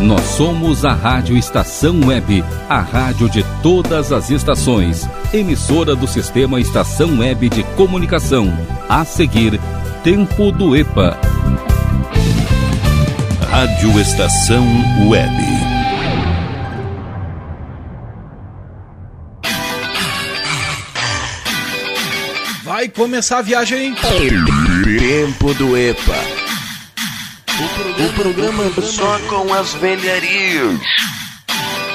Nós somos a Rádio Estação Web, a rádio de todas as estações, emissora do sistema Estação Web de Comunicação. A seguir, Tempo do EPA. Rádio Estação Web. Vai começar a viagem. Tempo do EPA. O programa só com as velharias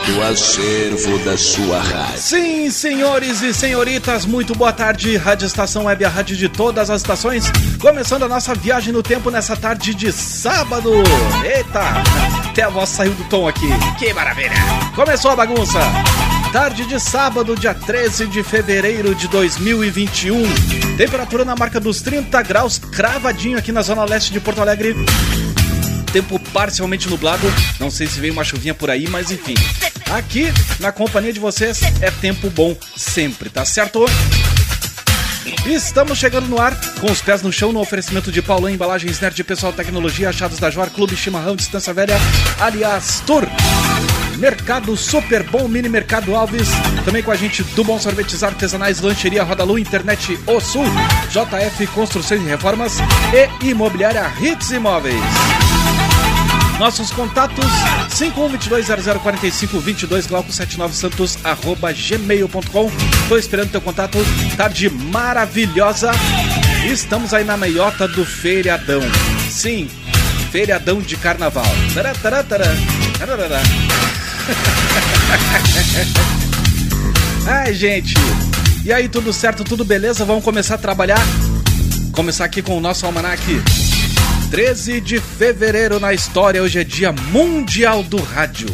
do acervo da sua rádio. Sim, senhores e senhoritas, muito boa tarde. Rádio Estação Web, a rádio de todas as estações. Começando a nossa viagem no tempo nessa tarde de sábado. Eita, até a voz saiu do tom aqui. Que maravilha. Começou a bagunça. Tarde de sábado, dia 13 de fevereiro de 2021. Temperatura na marca dos 30 graus, cravadinho aqui na zona leste de Porto Alegre tempo parcialmente nublado. Não sei se veio uma chuvinha por aí, mas enfim. Aqui, na companhia de vocês, é tempo bom sempre, tá certo? Estamos chegando no ar com os pés no chão no oferecimento de Paulão Embalagens Nerd Pessoal Tecnologia, achados da Joar Clube Chimarrão Distância Velha, aliás, Tour. Mercado Super Bom Mini Mercado Alves. Também com a gente do Bom Sorvetes Artesanais, Lancheria Rodalu, Internet O Sul, JF Construções e Reformas e Imobiliária Hits Imóveis. Nossos contatos 5122004522 glauco79santos arroba gmail.com Tô esperando teu contato, tarde maravilhosa. Estamos aí na meiota do feriadão. Sim, feriadão de carnaval. Tará. Ai gente, e aí tudo certo, tudo beleza? Vamos começar a trabalhar? Começar aqui com o nosso almanaque 13 de fevereiro na história, hoje é dia mundial do rádio.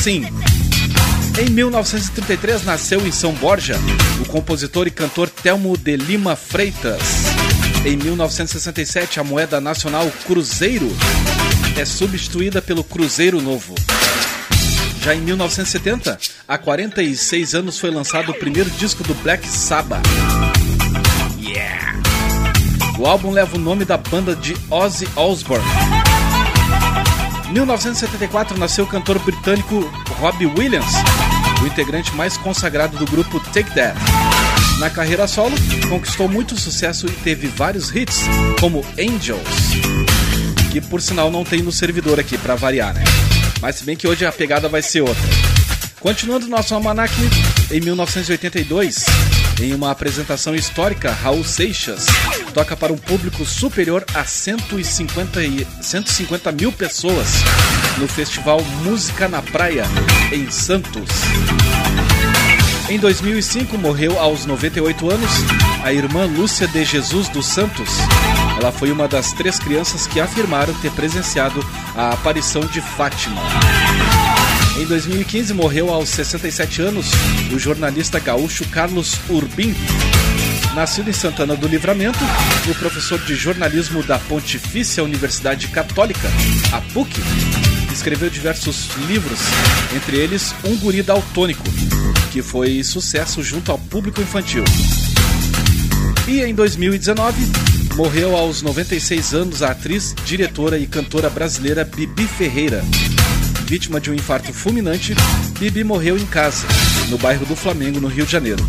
Sim. Em 1933 nasceu em São Borja o compositor e cantor Telmo de Lima Freitas. Em 1967, a moeda nacional Cruzeiro é substituída pelo Cruzeiro Novo. Já em 1970, há 46 anos foi lançado o primeiro disco do Black Sabbath. Yeah! O álbum leva o nome da banda de Ozzy Osbourne. Em 1974 nasceu o cantor britânico Robbie Williams, o integrante mais consagrado do grupo Take That. Na carreira solo, conquistou muito sucesso e teve vários hits, como Angels, que por sinal não tem no servidor aqui para variar, né? Mas se bem que hoje a pegada vai ser outra. Continuando nosso almanac, em 1982, em uma apresentação histórica, Raul Seixas toca para um público superior a 150, e, 150 mil pessoas no festival Música na Praia, em Santos. Em 2005, morreu aos 98 anos a irmã Lúcia de Jesus dos Santos. Ela foi uma das três crianças que afirmaram ter presenciado a aparição de Fátima. Em 2015 morreu aos 67 anos o jornalista gaúcho Carlos Urbim. Nascido em Santana do Livramento, o professor de jornalismo da Pontifícia Universidade Católica, a PUC, escreveu diversos livros, entre eles Um Guri Daltônico, que foi sucesso junto ao público infantil. E em 2019, morreu aos 96 anos a atriz, diretora e cantora brasileira Bibi Ferreira. Vítima de um infarto fulminante, Bibi morreu em casa, no bairro do Flamengo, no Rio de Janeiro.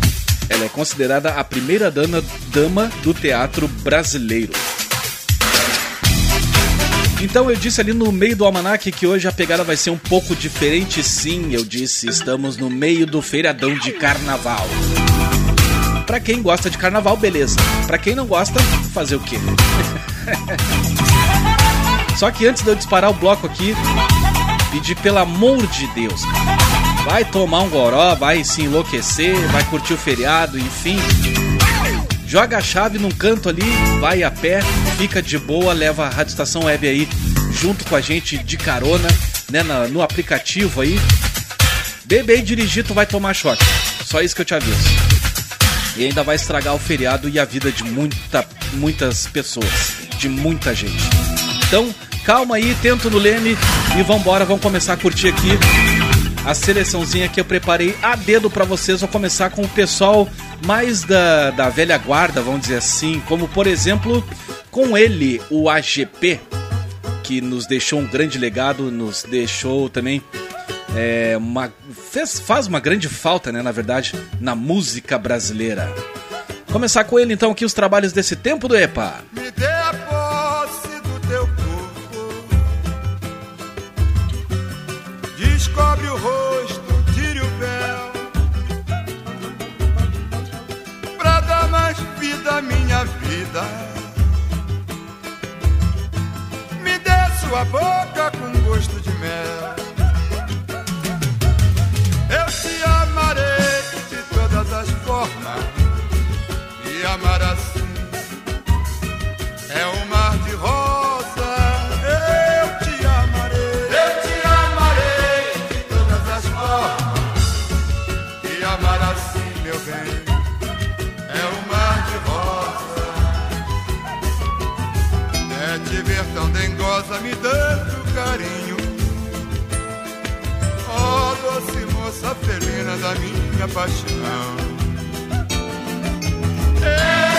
Ela é considerada a primeira dama, dama do teatro brasileiro. Então eu disse ali no meio do almanac que hoje a pegada vai ser um pouco diferente. Sim, eu disse, estamos no meio do feriadão de carnaval. Pra quem gosta de carnaval, beleza. Pra quem não gosta, fazer o quê? Só que antes de eu disparar o bloco aqui, pedir pelo amor de Deus, vai tomar um goró, vai se enlouquecer, vai curtir o feriado, enfim. Joga a chave num canto ali, vai a pé, fica de boa, leva a Rádio Estação Web aí junto com a gente de carona, né, no aplicativo aí. Beber e dirigir, tu vai tomar choque. Só isso que eu te aviso. E ainda vai estragar o feriado e a vida de muita, muitas pessoas, de muita gente. Então, calma aí, tento no leme e vambora, vamos começar a curtir aqui a seleçãozinha que eu preparei a dedo para vocês. Vou começar com o pessoal mais da, da velha guarda, vamos dizer assim, como por exemplo com ele, o AGP, que nos deixou um grande legado, nos deixou também é, uma, fez, faz uma grande falta, né, na verdade, na música brasileira. Começar com ele então aqui os trabalhos desse tempo do EPA. Me Me dê sua boca com gosto de mel. passarinho. Oh, doce moça felina da minha paixão. Ei!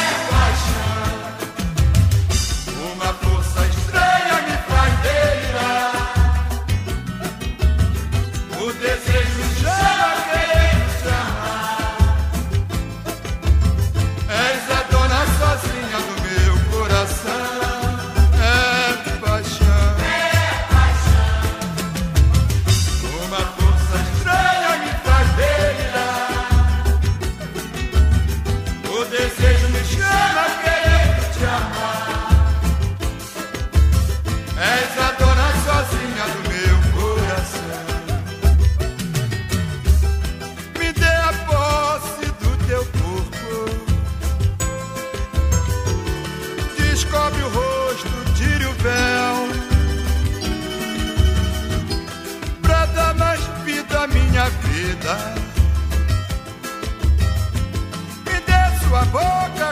sua boca.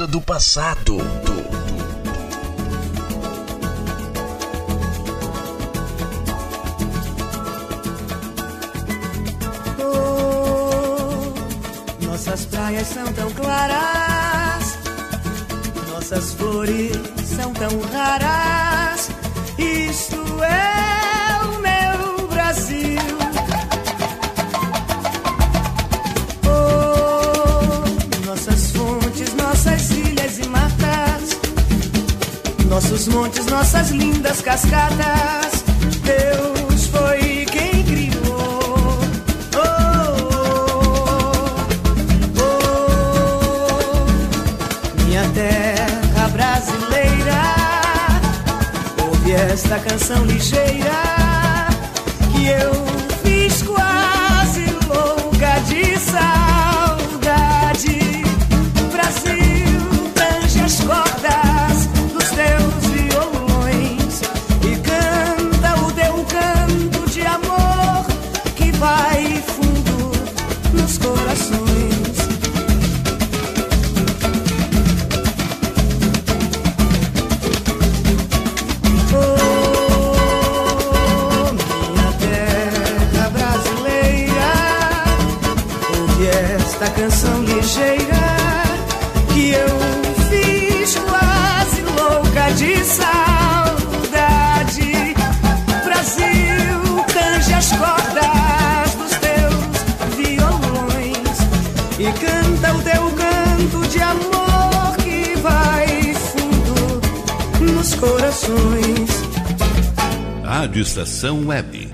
coisa do passado. corações. Rádio Estação Web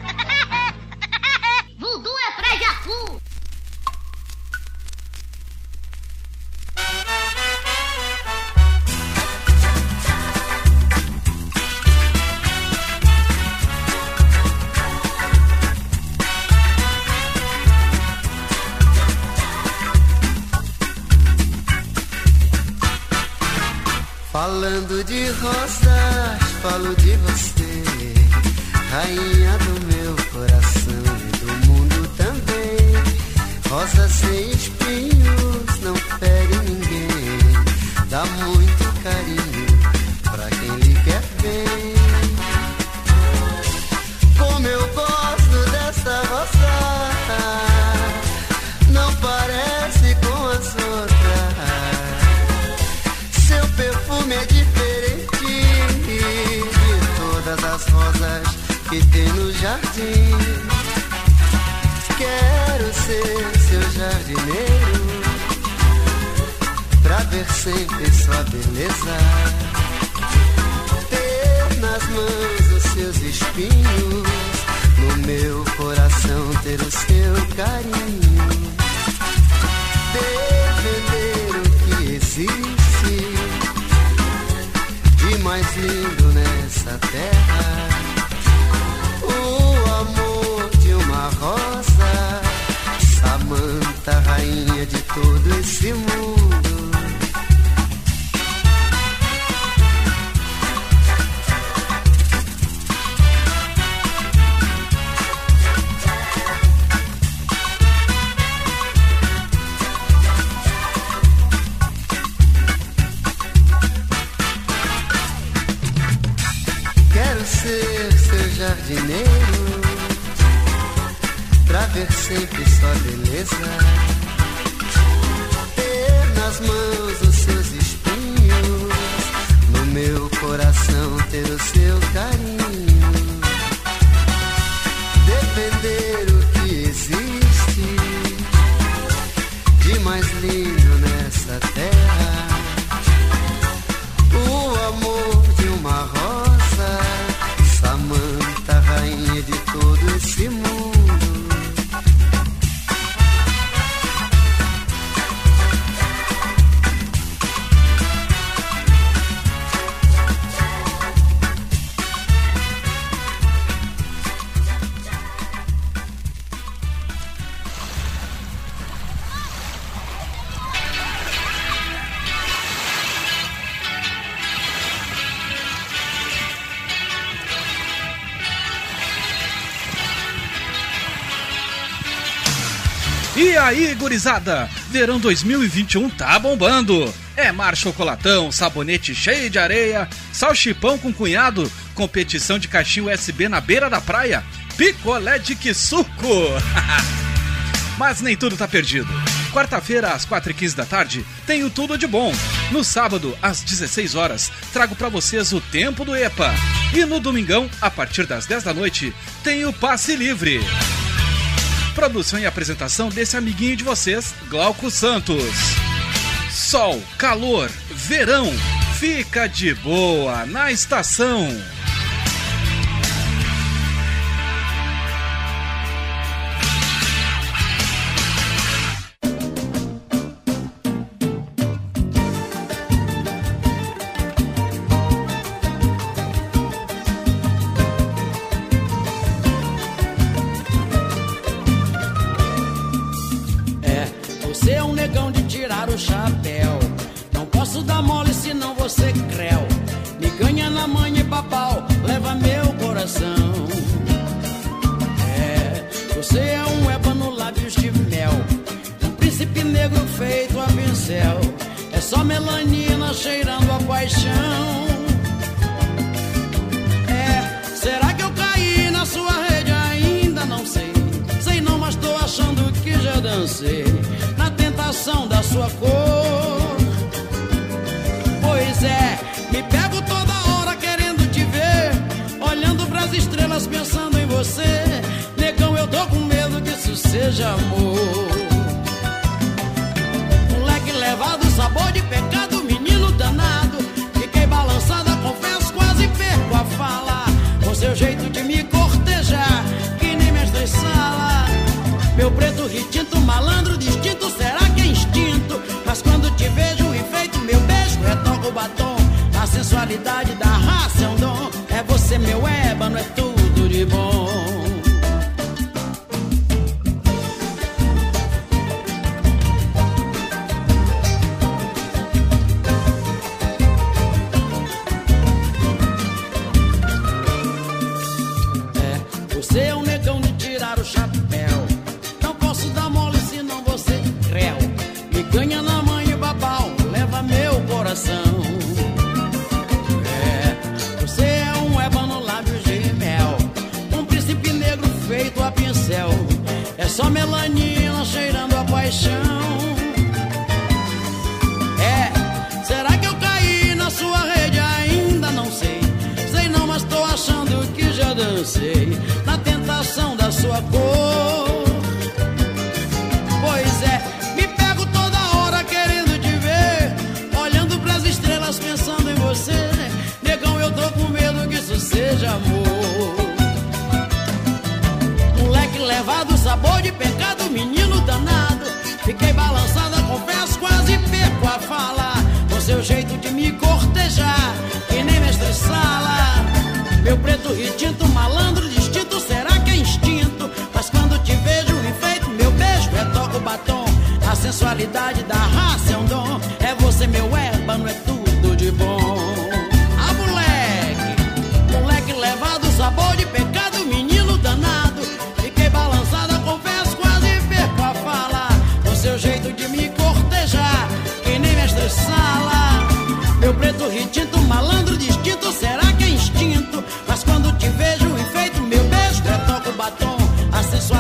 gurizada, verão 2021 tá bombando. É mar chocolatão, sabonete cheio de areia, salchipão com cunhado, competição de caixinha USB na beira da praia, picolé de que suco. Mas nem tudo tá perdido. Quarta-feira, às 4h15 da tarde, tenho tudo de bom. No sábado, às 16 horas, trago para vocês o Tempo do EPA. E no domingão, a partir das 10 da noite, tenho Passe Livre. Produção e apresentação desse amiguinho de vocês, Glauco Santos. Sol, calor, verão, fica de boa na estação.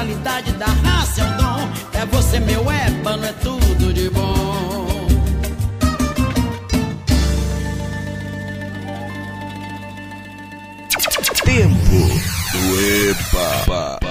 qualidade da raça é o dom. É você, meu ébano, é tudo de bom. Tempo do EPA.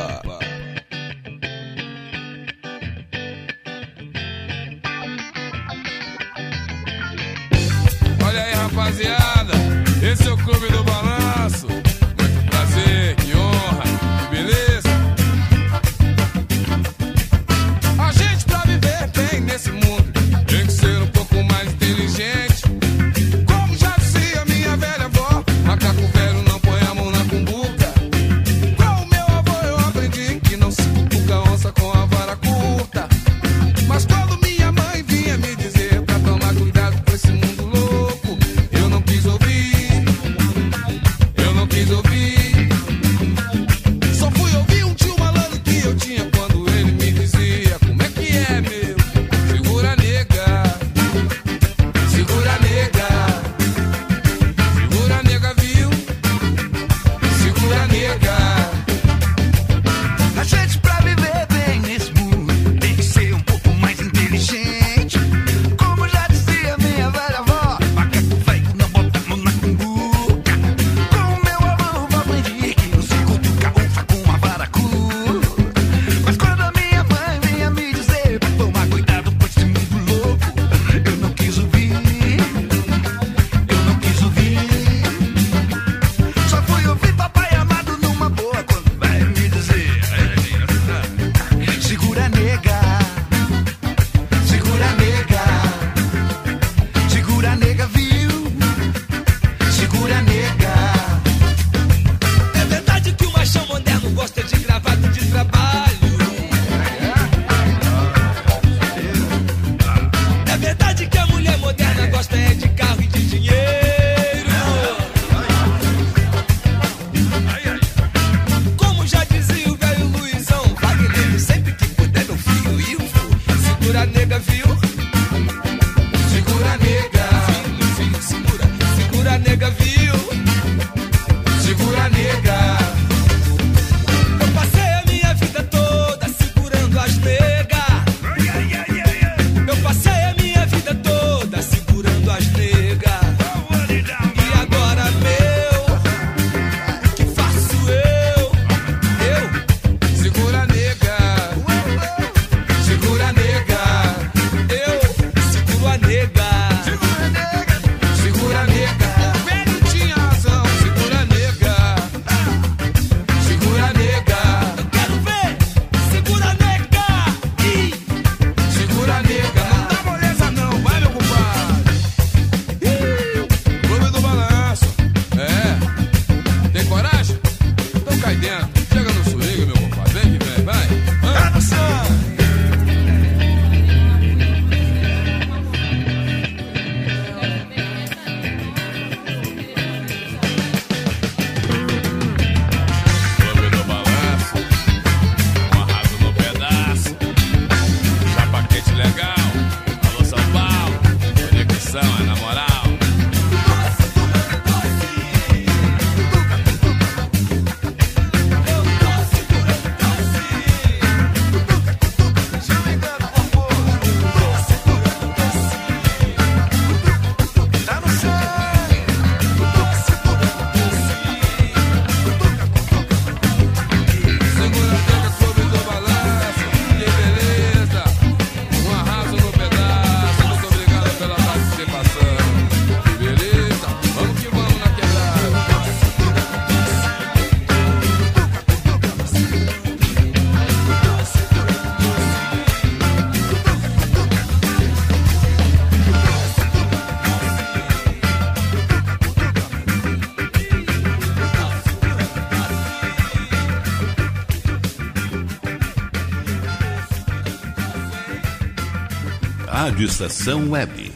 Rádio Estação Web.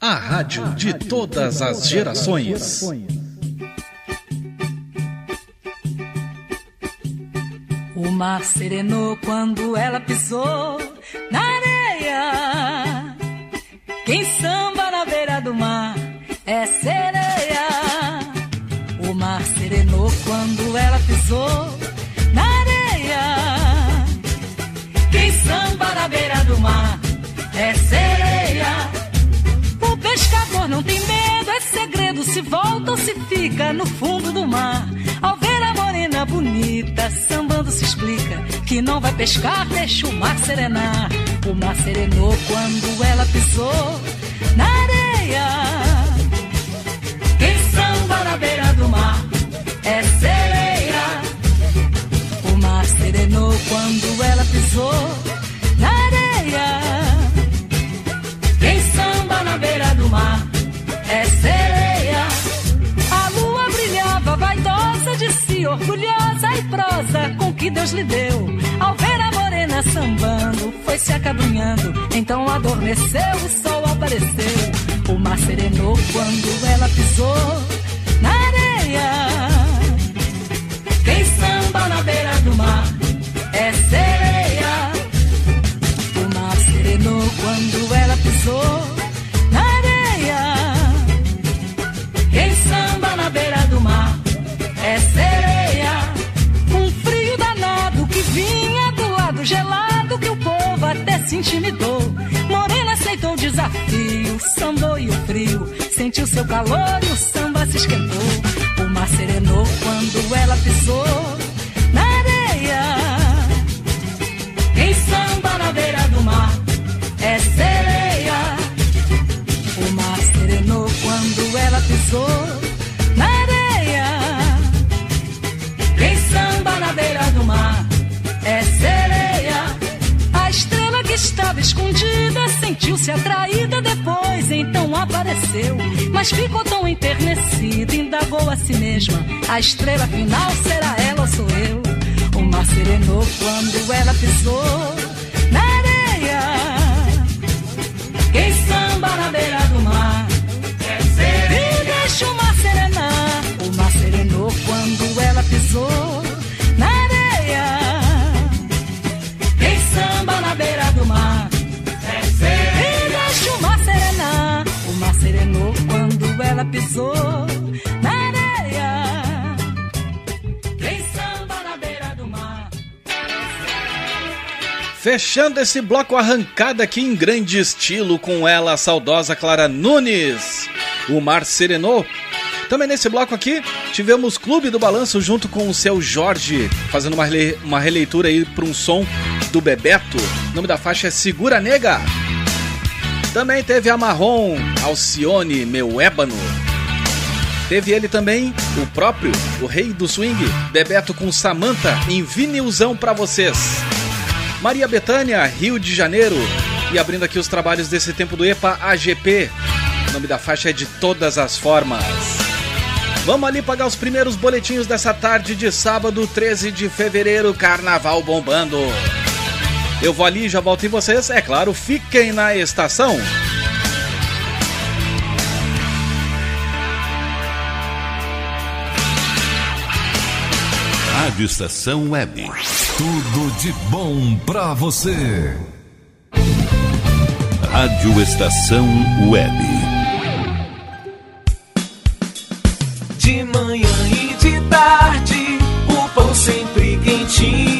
A rádio de todas as gerações. O mar serenou quando ela pisou na areia. Quem samba na beira do mar é sereia. Fica no fundo do mar. Ao ver a morena bonita, sambando se explica que não vai pescar, deixa o mar serenar. O mar serenou quando ela pisou na areia. Quem samba na beira do mar é sereia. O mar serenou quando ela pisou prosa com que Deus lhe deu. Ao ver a morena sambando, foi se acabrunhando. Então adormeceu, o sol apareceu. O mar serenou quando ela pisou na areia. Quem samba na beira do mar é sereia. O mar serenou quando ela pisou intimidou. Morena aceitou o desafio, sambou e o frio. Sentiu seu calor e o samba se esquentou. O mar serenou quando ela pisou sentiu-se atraída depois, então apareceu. Mas ficou tão enternecida, indagou a si mesma: a estrela final será ela ou sou eu? O mar serenou quando ela pisou na areia. Quem samba na beira pisou na areia. Samba na beira do mar. Fechando esse bloco arrancada aqui em grande estilo com ela, a saudosa Clara Nunes. O Mar Serenou. Também nesse bloco aqui tivemos Clube do Balanço junto com o seu Jorge, fazendo uma, rele- uma releitura aí para um som do Bebeto. O nome da faixa é Segura Nega. Também teve a Marrom, Alcione, Meu Ébano. Teve ele também, o próprio, o rei do swing, Bebeto com Samantha, em vinilzão pra vocês. Maria Bethânia, Rio de Janeiro. E abrindo aqui os trabalhos desse tempo do EPA AGP. O nome da faixa é De Todas as Formas. Vamos ali pagar os primeiros boletinhos dessa tarde de sábado, 13 de fevereiro, carnaval bombando. Eu vou ali, já volto em vocês. É claro, fiquem na estação. Rádio Estação Web. Tudo de bom pra você. Rádio Estação Web. De manhã e de tarde, o pão sempre quentinho.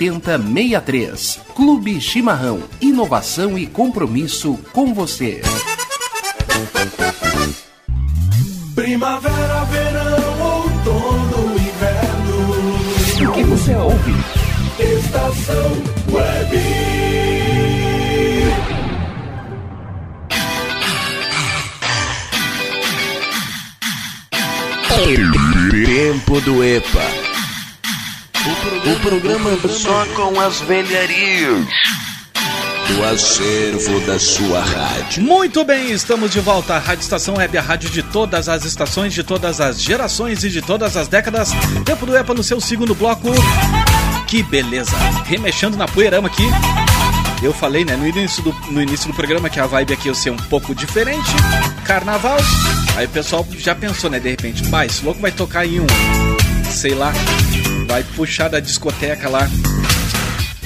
7063. Clube Chimarrão. Inovação e compromisso com você. Primavera, verão, outono, inverno. O que você ouve? Estação Web. Tempo do EPA. O programa só com as velharias do acervo da sua rádio. Muito bem, estamos de volta. A Rádio Estação Web, a rádio de todas as estações, de todas as gerações e de todas as décadas. Tempo do EPA no seu segundo bloco. Que beleza! Remexendo na poeirama aqui. Eu falei, né, no início, do, no início do programa que a vibe aqui ia ser um pouco diferente. Carnaval. Aí o pessoal já pensou, né, de repente, pai, esse louco vai tocar em um, sei lá, vai puxar da discoteca lá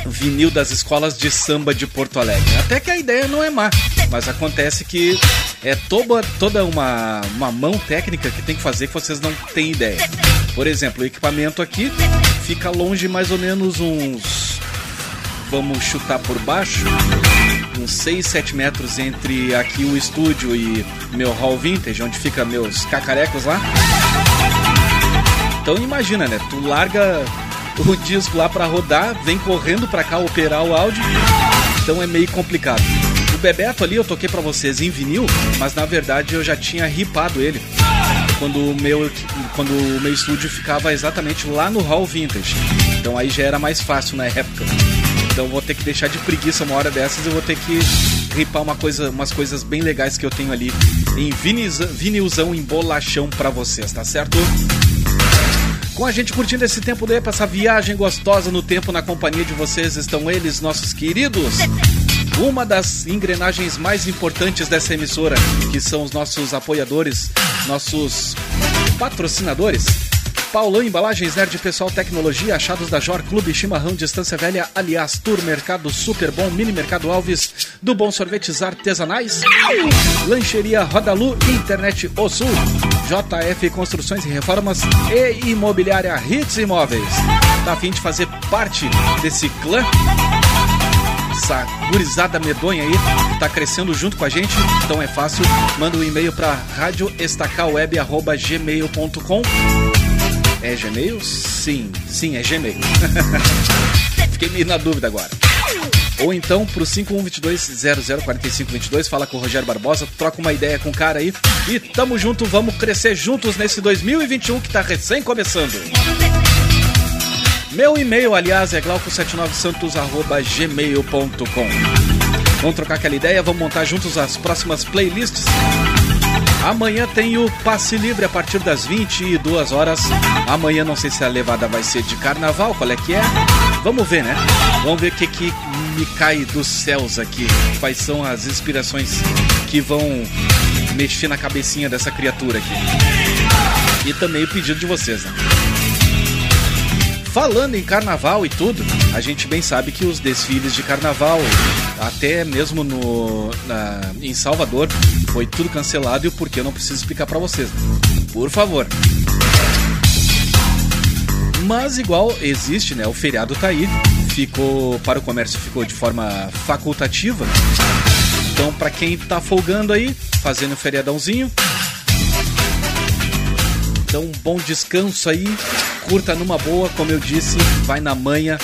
vinil das escolas de samba de Porto Alegre. Até que a ideia não é má, mas acontece que é toda, toda uma, uma mão técnica que tem que fazer que vocês não têm ideia. Por exemplo, o equipamento aqui fica longe mais ou menos uns. Vamos chutar por baixo. Uns 6, 7 metros entre aqui o estúdio e meu hall vintage, onde fica meus cacarecos lá. Então imagina, né? Tu larga o disco lá para rodar, vem correndo para cá operar o áudio. Então é meio complicado. O Bebeto ali eu toquei para vocês em vinil, mas na verdade eu já tinha ripado ele. Quando o meu quando o meu estúdio ficava exatamente lá no Hall Vintage. Então aí já era mais fácil na época. Então vou ter que deixar de preguiça uma hora dessas e vou ter que ripar uma coisa, umas coisas bem legais que eu tenho ali em vinilzão, vinilzão em bolachão para vocês, tá certo? Com a gente curtindo esse tempo daí, essa viagem gostosa no tempo na companhia de vocês estão eles, nossos queridos. Uma das engrenagens mais importantes dessa emissora, que são os nossos apoiadores, nossos patrocinadores. Paulão Embalagens Nerd Pessoal Tecnologia, achados da Jor Clube Chimarrão Distância Velha, aliás, Tour Mercado Super Bom, Mini Mercado Alves, do Bom Sorvetes Artesanais, Lancheria Rodalu, Internet O Sul, JF Construções e Reformas e Imobiliária Hits Imóveis. Tá afim de fazer parte desse clã? Essa gurizada medonha aí que tá crescendo junto com a gente, então é fácil. Manda um e-mail para radioestacalweb.gmail.com é Gmail? Sim, sim, é Gmail. Fiquei meio na dúvida agora. Ou então pro 5122-004522, fala com o Rogério Barbosa, troca uma ideia com o cara aí. E tamo junto, vamos crescer juntos nesse 2021 que tá recém começando. Meu e-mail, aliás, é glauco79santos.gmail.com. Vamos trocar aquela ideia, vamos montar juntos as próximas playlists. Amanhã tem o Passe Livre a partir das 22 horas. Amanhã não sei se a levada vai ser de carnaval, qual é que é. Vamos ver, né? Vamos ver o que, que me cai dos céus aqui. Quais são as inspirações que vão mexer na cabecinha dessa criatura aqui. E também o pedido de vocês, né? Falando em carnaval e tudo, a gente bem sabe que os desfiles de carnaval, até mesmo no, na, em Salvador, foi tudo cancelado e o porquê eu não preciso explicar para vocês. Por favor. Mas igual existe, né? O feriado tá aí, ficou para o comércio ficou de forma facultativa. Então, para quem tá folgando aí, fazendo feriadãozinho, então, um bom descanso aí. Curta numa boa, como eu disse, vai na manha.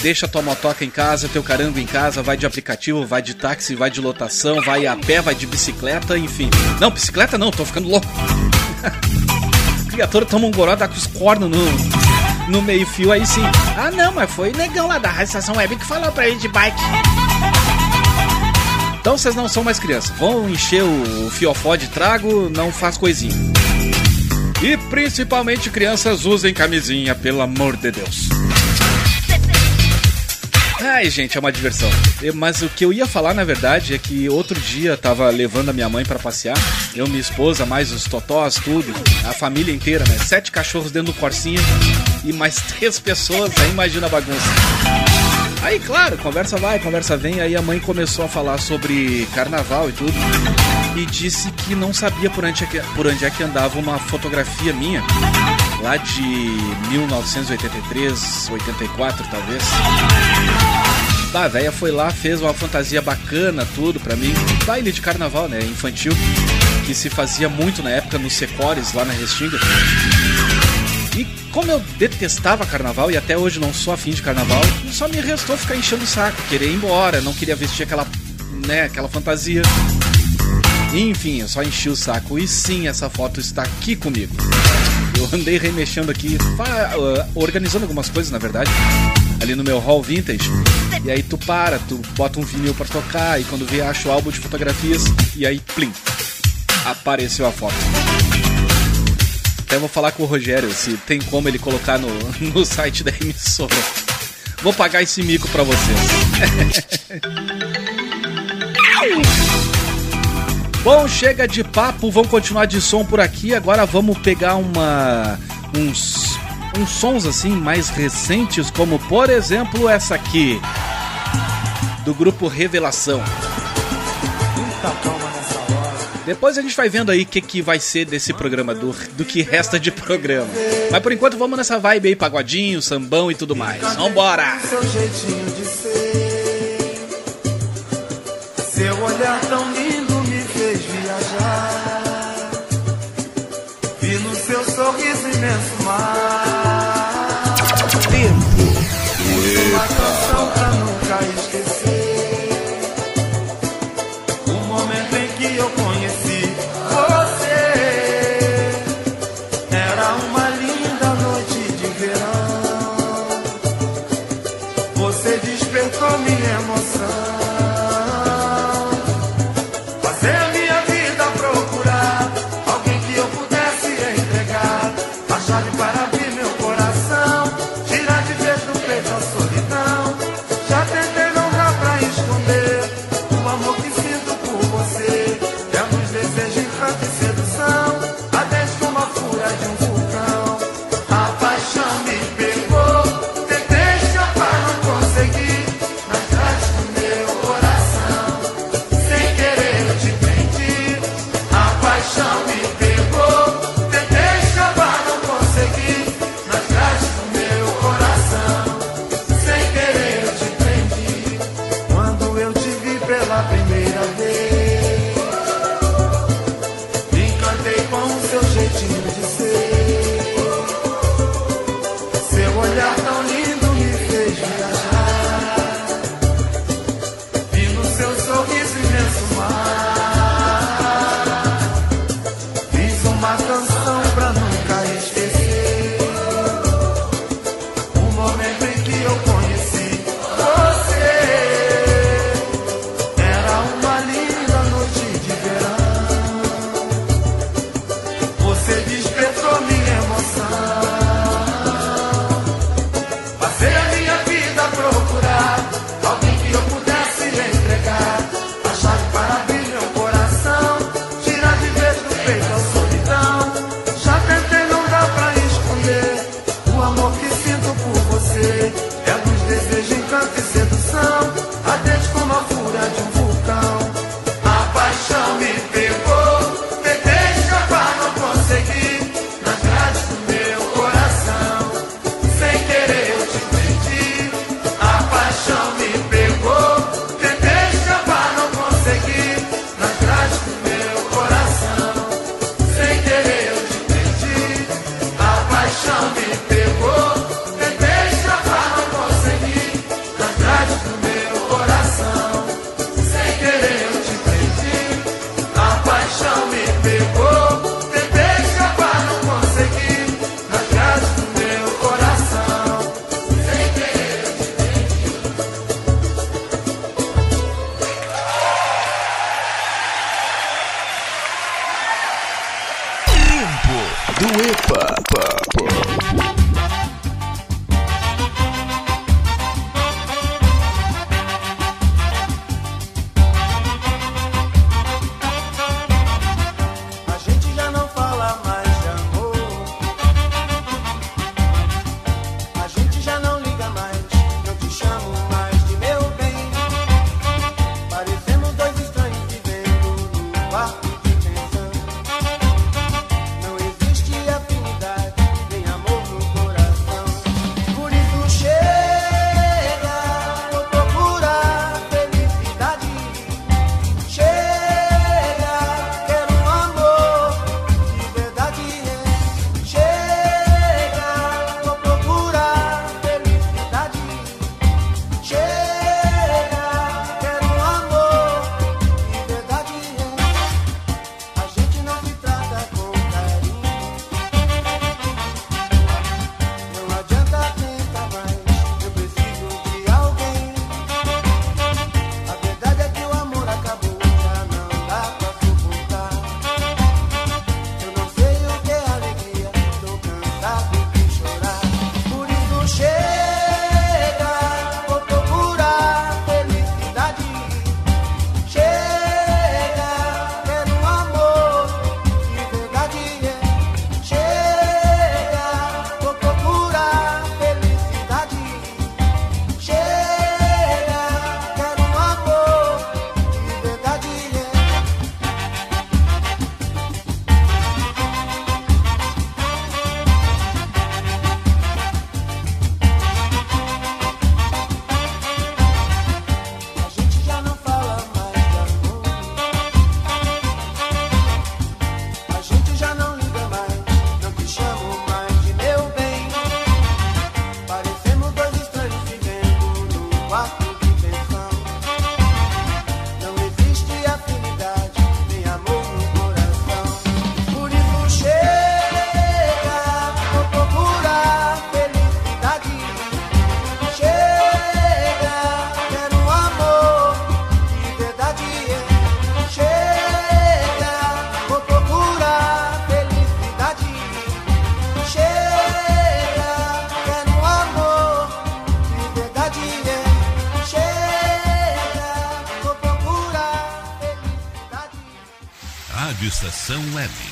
Deixa tua motoca em casa, teu carango em casa, vai de aplicativo, vai de táxi, vai de lotação, vai a pé, vai de bicicleta, enfim. Não, bicicleta não, tô ficando louco. Criatura toma um goró, dá com os cornos no, no meio-fio, aí sim. Ah, não, mas foi negão lá da estação web que falou pra gente de bike. Então vocês não são mais crianças. Vão encher o fiofó de trago, não faz coisinha. E principalmente crianças usem camisinha, pelo amor de Deus. Ai, gente, é uma diversão. Mas o que eu ia falar, na verdade, é que outro dia tava levando a minha mãe pra passear. Eu, minha esposa, mais os totós, tudo. A família inteira, né? Sete cachorros dentro do corsinho e mais três pessoas. Aí imagina a bagunça. Aí, claro, conversa vai, conversa vem. Aí a mãe começou a falar sobre carnaval e tudo. E disse que não sabia por onde é que, por onde é que andava uma fotografia minha. Lá de 1983, 84 talvez. A véia foi lá, fez uma fantasia bacana, tudo pra mim. Baile de carnaval, né? Infantil. Que se fazia muito na época nos Secores, lá na Restinga. Como eu detestava carnaval e até hoje não sou afim de carnaval, só me restou ficar enchendo o saco, querer ir embora, não queria vestir aquela, né, aquela fantasia. Enfim, eu só enchi o saco. E sim, essa foto está aqui comigo. Eu andei remexendo aqui, uh, organizando algumas coisas, na verdade, ali no meu hall vintage. E aí tu para, tu bota um vinil pra tocar, e quando vê, acha o álbum de fotografias, e aí, plim, apareceu a foto. Até vou falar com o Rogério se tem como ele colocar no, no site da emissora. Vou pagar esse mico pra vocês. Bom, chega de papo, vamos continuar de som por aqui. Agora vamos pegar uma uns uns sons assim mais recentes, como por exemplo essa aqui do grupo Revelação. Depois a gente vai vendo aí o que, que vai ser desse programa, do, do que resta de programa. Mas por enquanto vamos nessa vibe aí, pagodinho, sambão e tudo mais. Vambora! Seu jeitinho de ser, seu olhar tão lindo me fez viajar. Vi no seu sorriso imenso mar. Tempo. Uma canção pra nunca esquecer. Web.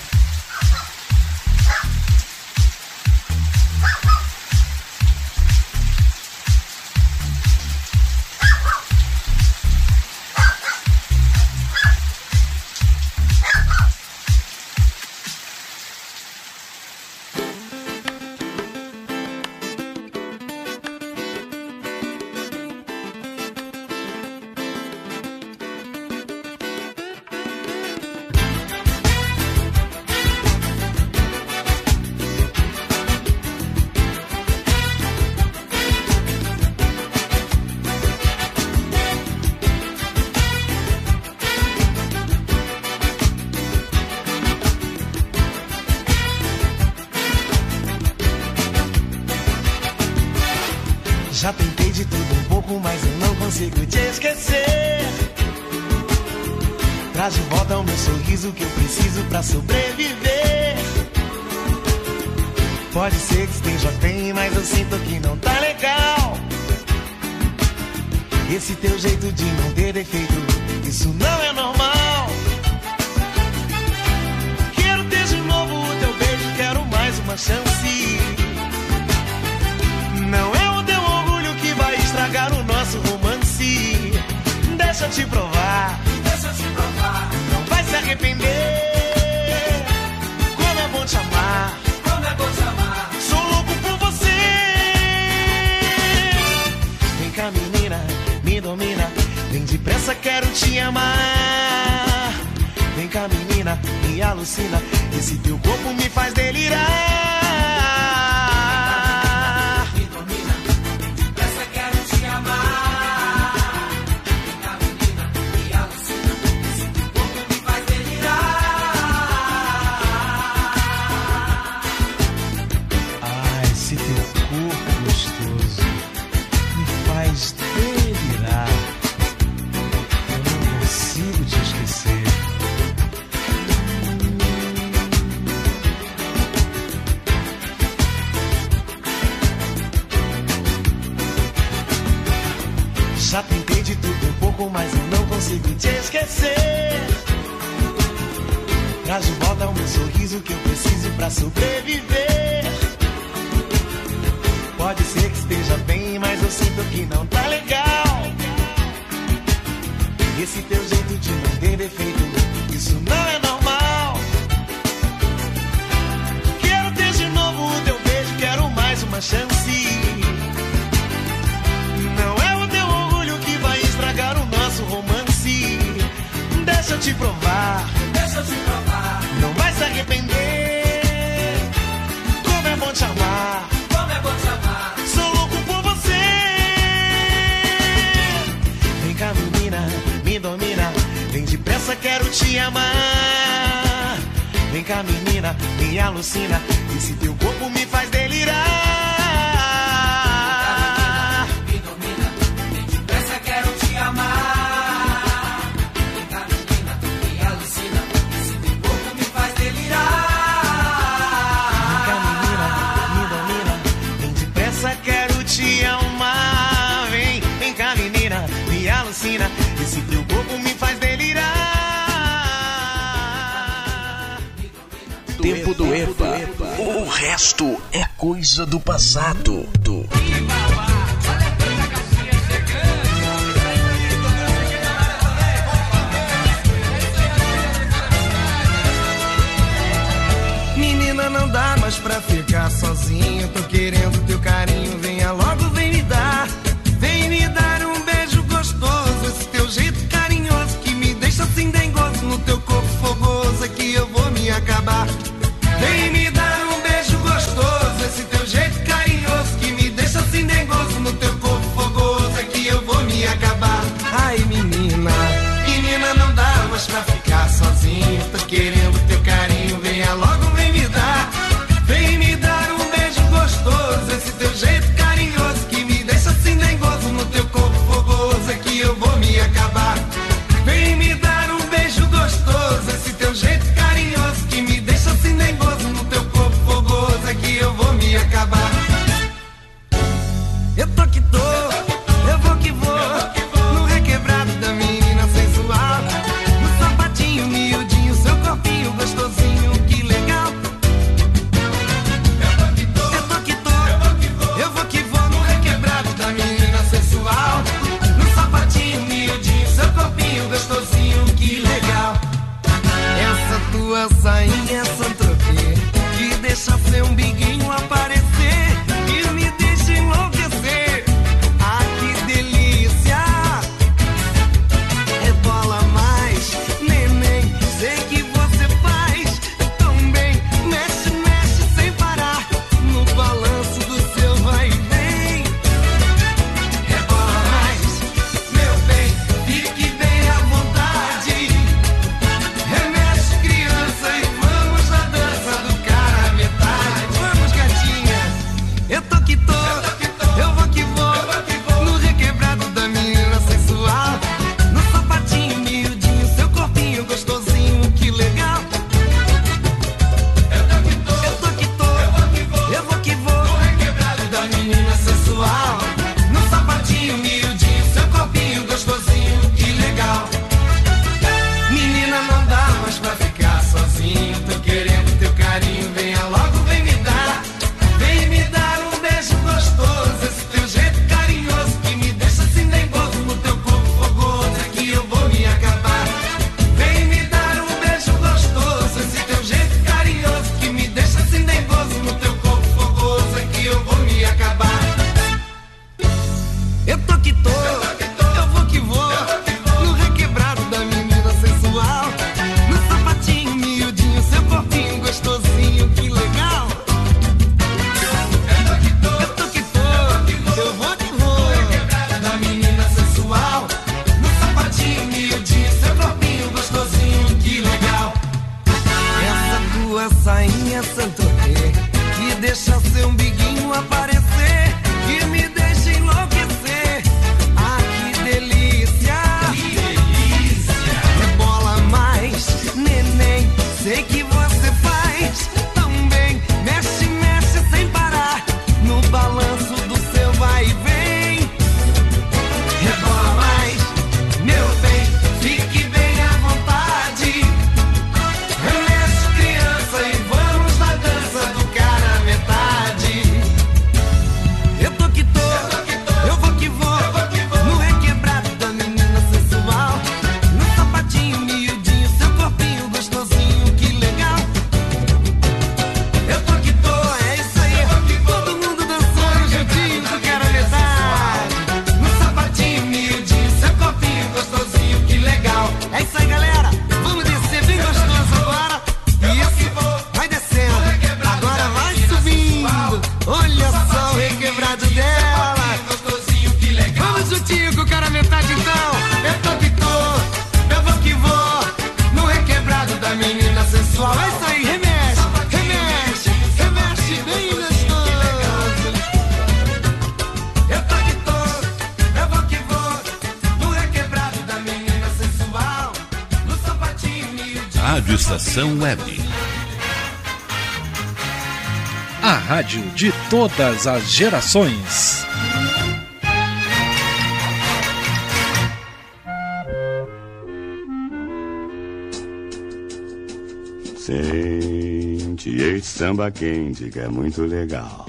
o que eu preciso para sobreviver. Pode ser que esteja bem, mas eu sinto que não tá legal. Esse teu jeito de não ter defeito, isso não é normal. Quero ter de novo o teu beijo, quero mais uma chance. Não é o teu orgulho que vai estragar o nosso romance. Deixa eu te provar arrepender. Como é bom te amar. Como é bom te amar. Sou louco por você. Vem cá, menina, me domina. Vem depressa, quero te amar. Vem cá, menina, me alucina. Esse teu corpo me faz delirar. Coisa Web. A rádio de todas as gerações. Sente este samba quente que é muito legal.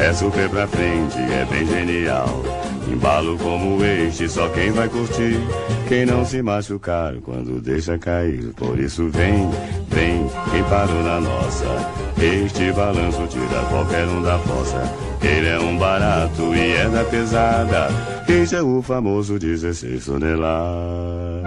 É super pra frente, é bem genial. Embalo como este, só quem vai curtir. Quem não se machucar quando deixa cair. Por isso vem, vem, quem parou na nossa. Este balanço tira qualquer um da fossa. Ele é um barato e é da pesada. Este é o famoso 16 toneladas.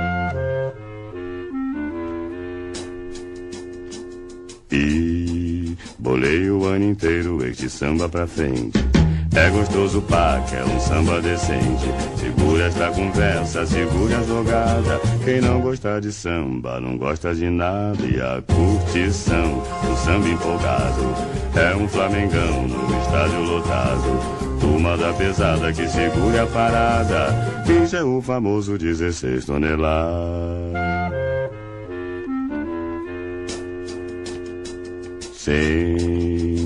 E bolei o ano inteiro este samba pra frente. É gostoso pá, que é um samba decente. Segura esta conversa, segura a jogada. Quem não gosta de samba, não gosta de nada. E a curtição do samba empolgado. É um flamengão no estádio lotado. Turma da pesada que segura a parada. Isso é o famoso 16 toneladas. Sente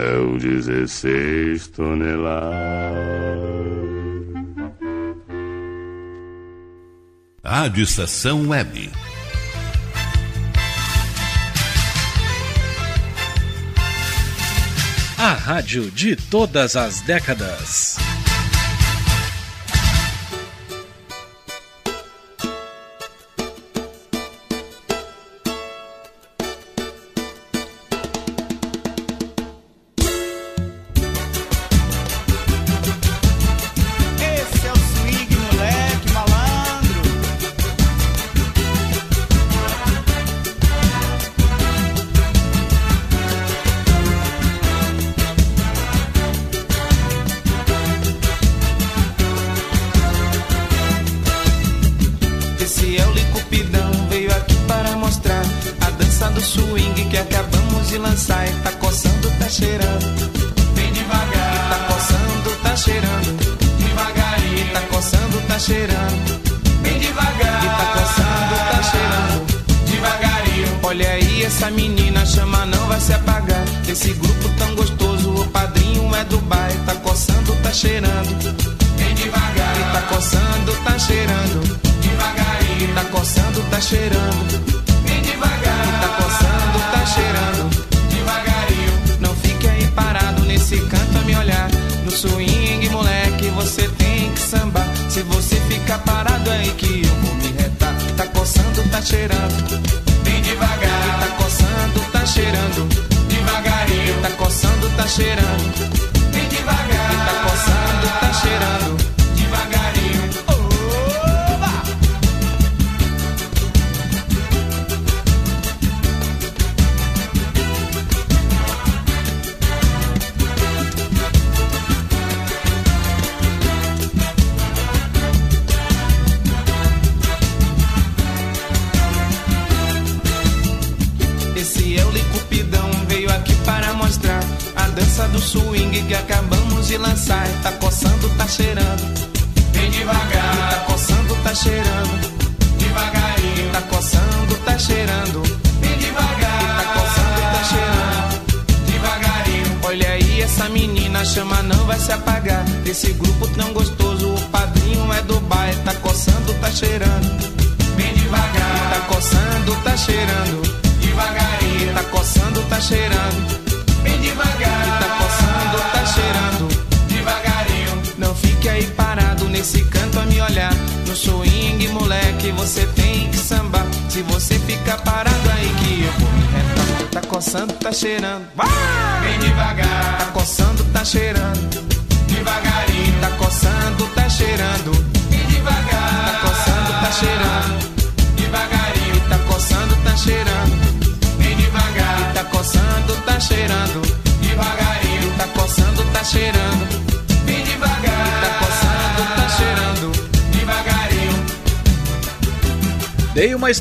é o 16 toneladas. Rádio Estação Web. A rádio de todas as décadas.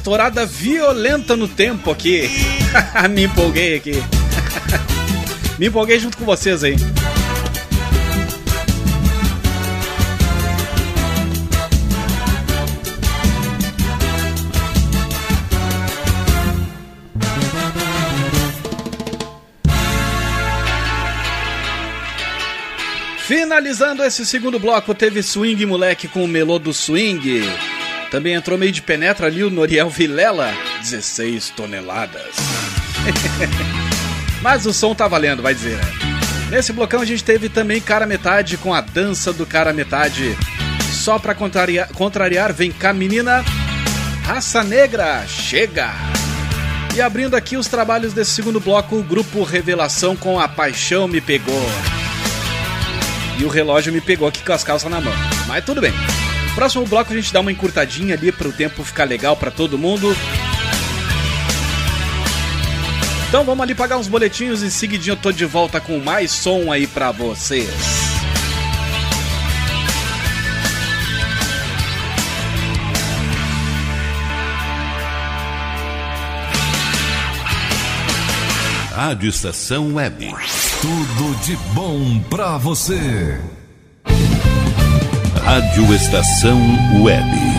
Estourada violenta no tempo aqui. Me empolguei aqui. Me empolguei junto com vocês aí. Finalizando esse segundo bloco, teve Swing Moleque com o Melô do Swing. Também entrou meio de penetra ali o Noriel Vilela, 16 toneladas. Mas o som tá valendo, vai dizer. Nesse blocão a gente teve também Cara Metade com a dança do Cara Metade. Só pra contrariar, contrariar vem cá menina, Raça Negra, chega! E abrindo aqui os trabalhos desse segundo bloco, o grupo Revelação com A Paixão Me Pegou. E o relógio me pegou aqui com as calças na mão. Mas tudo bem. Próximo bloco a gente dá uma encurtadinha ali para o tempo ficar legal para todo mundo. Então vamos ali pagar uns boletinhos e seguidinho eu tô de volta com mais som aí para vocês. Rádio Estação Web. Tudo de bom pra você. Rádio Estação Web.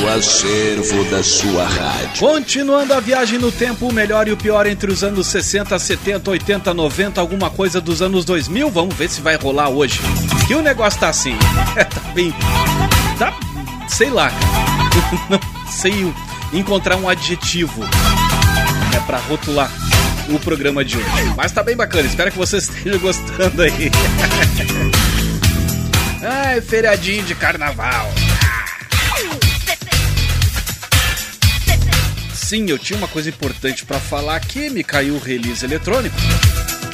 Do acervo da sua rádio. Continuando a viagem no tempo, o melhor e o pior entre os anos 60, 70, 80, 90, alguma coisa dos anos 2000. Vamos ver se vai rolar hoje. Que o negócio tá assim. tá bem. Tá. Sei lá. Não sei encontrar um adjetivo é pra rotular o programa de hoje. Mas tá bem bacana, espero que você esteja gostando aí. Ai, feriadinho de carnaval. Sim, eu tinha uma coisa importante para falar aqui, me caiu o release eletrônico.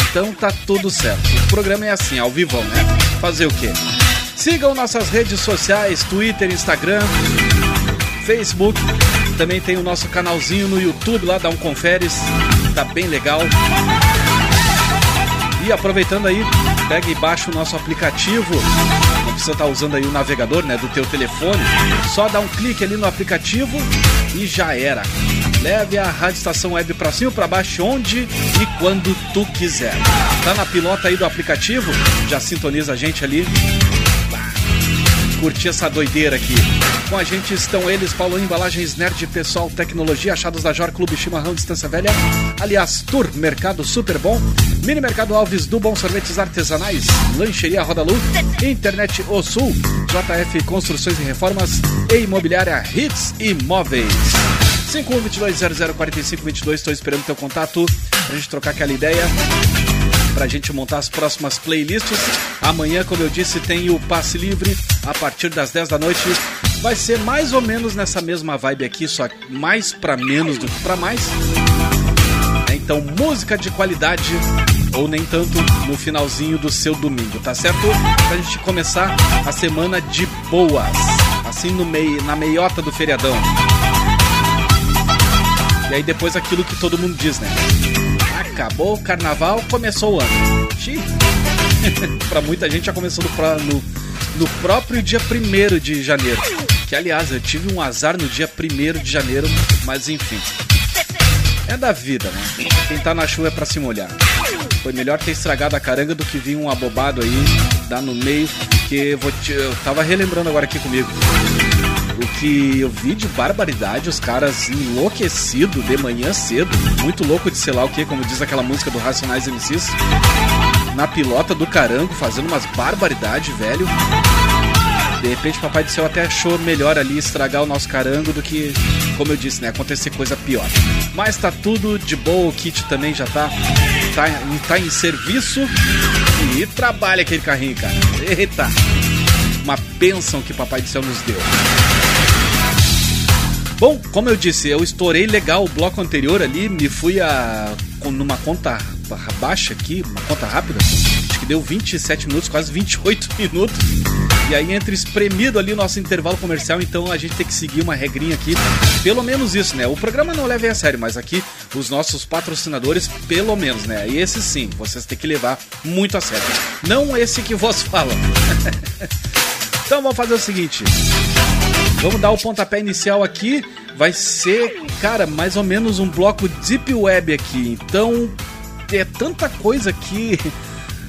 Então tá tudo certo. O programa é assim, ao vivo, né? Fazer o quê? Sigam nossas redes sociais, Twitter, Instagram, Facebook. Também tem o nosso canalzinho no YouTube, lá dá um conferes, tá bem legal. E aproveitando aí, pega e baixa o nosso aplicativo. Não precisa estar usando aí o navegador, né, do teu telefone. Só dá um clique ali no aplicativo e já era. Leve a Rádio Estação Web pra cima, pra baixo, onde e quando tu quiser. Tá na pilota aí do aplicativo? Já sintoniza a gente ali curtir essa doideira aqui. Com a gente estão eles, Paulo Embalagens Nerd Pessoal Tecnologia, achados da Jor Clube Chimarrão Distância Velha, aliás, Tour Mercado Super Bom, Mini Mercado Alves do Bom Sorvetes Artesanais, Lancheria Roda Lu, Internet O Sul, JF Construções e Reformas e Imobiliária Hits Imóveis. 5122004522, estou esperando teu contato pra gente trocar aquela ideia pra gente montar as próximas playlists. Amanhã, como eu disse, tem o passe livre a partir das 10 da noite. Vai ser mais ou menos nessa mesma vibe aqui, só mais pra menos do que pra mais. Então, música de qualidade ou nem tanto no finalzinho do seu domingo, tá certo? Pra gente começar a semana de boas, assim no meio, na meiota do feriadão. E aí depois aquilo que todo mundo diz, né? Acabou o carnaval, começou o ano. Xiii. pra muita gente já começou no, no, no próprio dia 1 de janeiro. Que aliás, eu tive um azar no dia 1 de janeiro, mas enfim. É da vida, né? Quem tá na chuva é pra se molhar. Foi melhor ter estragado a caranga do que vir um abobado aí, dar no meio, que vou te, eu tava relembrando agora aqui comigo. O que eu vi de barbaridade, os caras enlouquecidos de manhã cedo, muito louco de sei lá o que, como diz aquela música do Racionais MCs, na pilota do carango, fazendo umas barbaridades, velho. De repente, o Papai do Céu até achou melhor ali estragar o nosso carango do que, como eu disse, né, acontecer coisa pior. Mas tá tudo de boa, o kit também já tá, tá, tá em serviço e trabalha aquele carrinho, cara. Eita! Uma bênção que Papai do Céu nos deu. Bom, como eu disse, eu estourei legal o bloco anterior ali, me fui a numa conta baixa aqui, uma conta rápida. Acho que deu 27 minutos, quase 28 minutos. E aí entra espremido ali o nosso intervalo comercial, então a gente tem que seguir uma regrinha aqui. Pelo menos isso, né? O programa não leva a sério, mas aqui os nossos patrocinadores, pelo menos, né? E esse sim, vocês têm que levar muito a sério. Não esse que vos fala. então vamos fazer o seguinte. Vamos dar o pontapé inicial aqui. Vai ser, cara, mais ou menos um bloco deep web aqui. Então, é tanta coisa que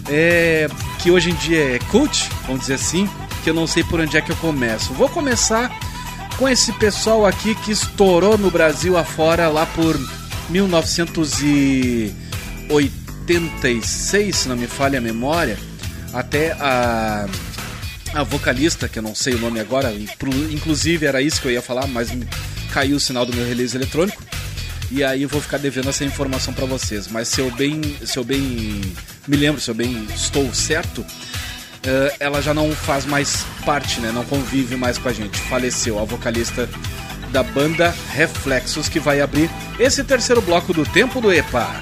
é que hoje em dia é cult, vamos dizer assim, que eu não sei por onde é que eu começo. Vou começar com esse pessoal aqui que estourou no Brasil afora lá por 1986, se não me falha a memória, até a a vocalista, que eu não sei o nome agora, inclu- inclusive era isso que eu ia falar, mas caiu o sinal do meu release eletrônico. E aí eu vou ficar devendo essa informação pra vocês. Mas se eu bem, se eu bem me lembro, se eu bem estou certo, eh, ela já não faz mais parte, né? Não convive mais com a gente. Faleceu a vocalista da banda Reflexos que vai abrir esse terceiro bloco do Tempo do EPA.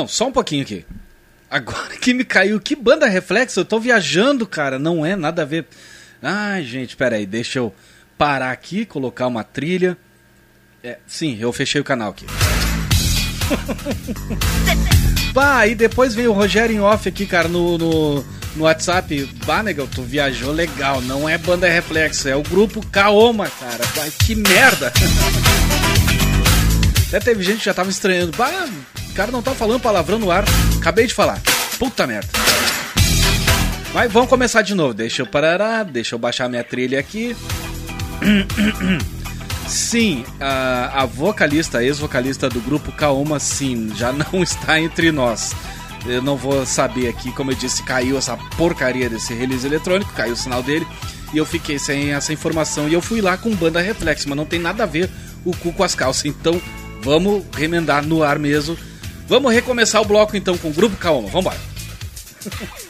Não, só um pouquinho aqui. Agora que me caiu, que banda reflexo? Eu tô viajando, cara. Não é nada a ver. Ai, gente, pera aí, deixa eu parar aqui, colocar uma trilha. É, sim, eu fechei o canal aqui. Bah, e depois veio o Rogério em off aqui, cara, no, no, no WhatsApp. Bah, negão, tu viajou legal. Não é banda reflexo, é o grupo Kaoma, cara. Bah, que merda. Até teve gente que já tava estranhando. Bah, cara não tá falando palavrão no ar. Acabei de falar. Puta merda. Mas vamos começar de novo. Deixa eu parar, deixa eu baixar minha trilha aqui. Sim, a, a vocalista, ex-vocalista do grupo Kaoma, sim, já não está entre nós. Eu não vou saber aqui, como eu disse, caiu essa porcaria desse release eletrônico, caiu o sinal dele, e eu fiquei sem essa informação. E eu fui lá com banda reflexo, mas não tem nada a ver o cu com as calças. Então vamos remendar no ar mesmo. Vamos recomeçar o bloco então com o grupo Kaoma. Vambora.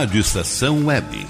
Rádio Estação Web.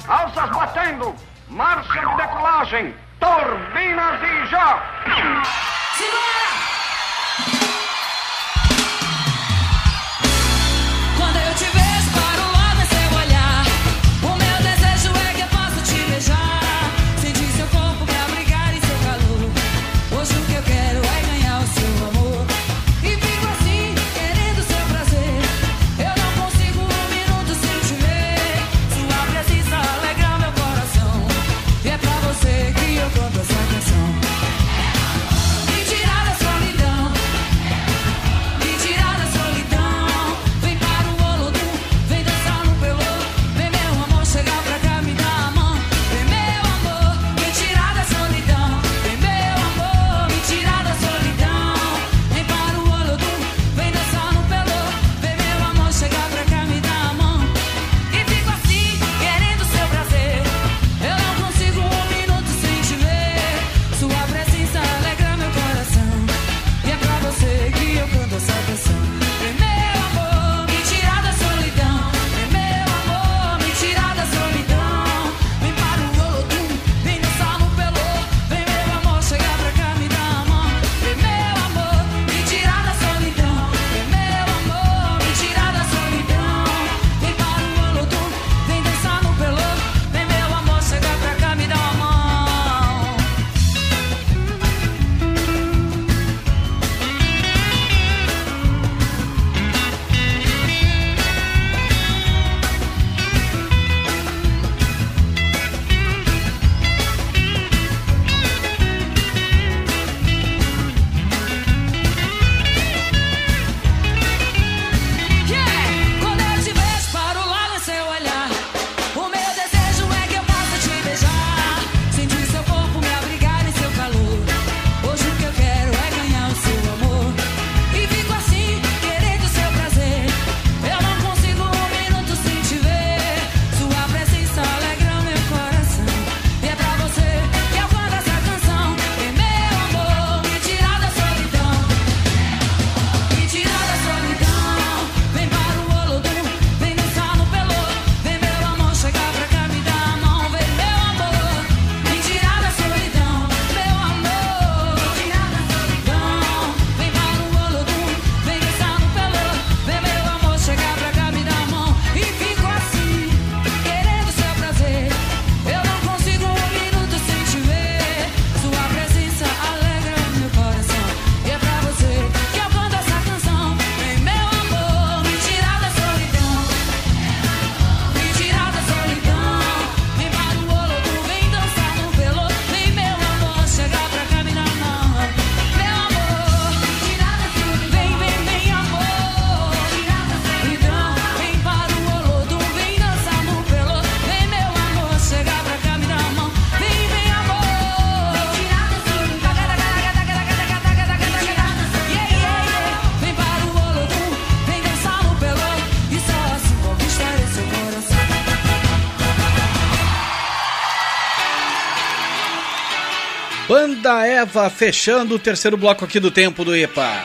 Banda Eva fechando o terceiro bloco aqui do tempo do EPA.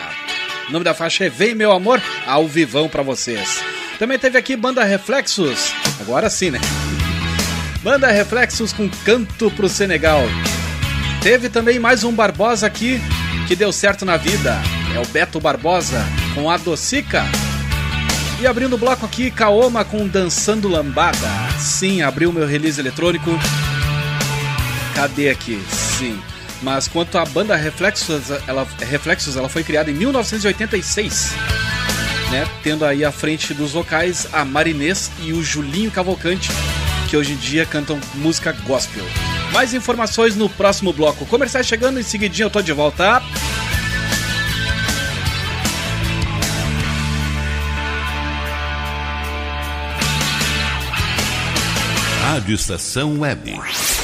O nome da faixa é Vem Meu Amor, ao vivão para vocês. Também teve aqui Banda Reflexos, agora sim, né? Banda Reflexos com Canto pro Senegal. Teve também mais um Barbosa aqui que deu certo na vida. É o Beto Barbosa com a Docica. E abrindo o bloco aqui, Kaoma com Dançando Lambada. Sim, abriu meu release eletrônico. Cadê aqui? Sim. Mas quanto à banda Reflexos, ela, Reflexos, ela foi criada em 1986. Né? Tendo aí à frente dos vocais a Marinês e o Julinho Cavalcante, que hoje em dia cantam música gospel. Mais informações no próximo bloco. Comerciais chegando, em seguidinho eu tô de volta. Rádio Estação Web.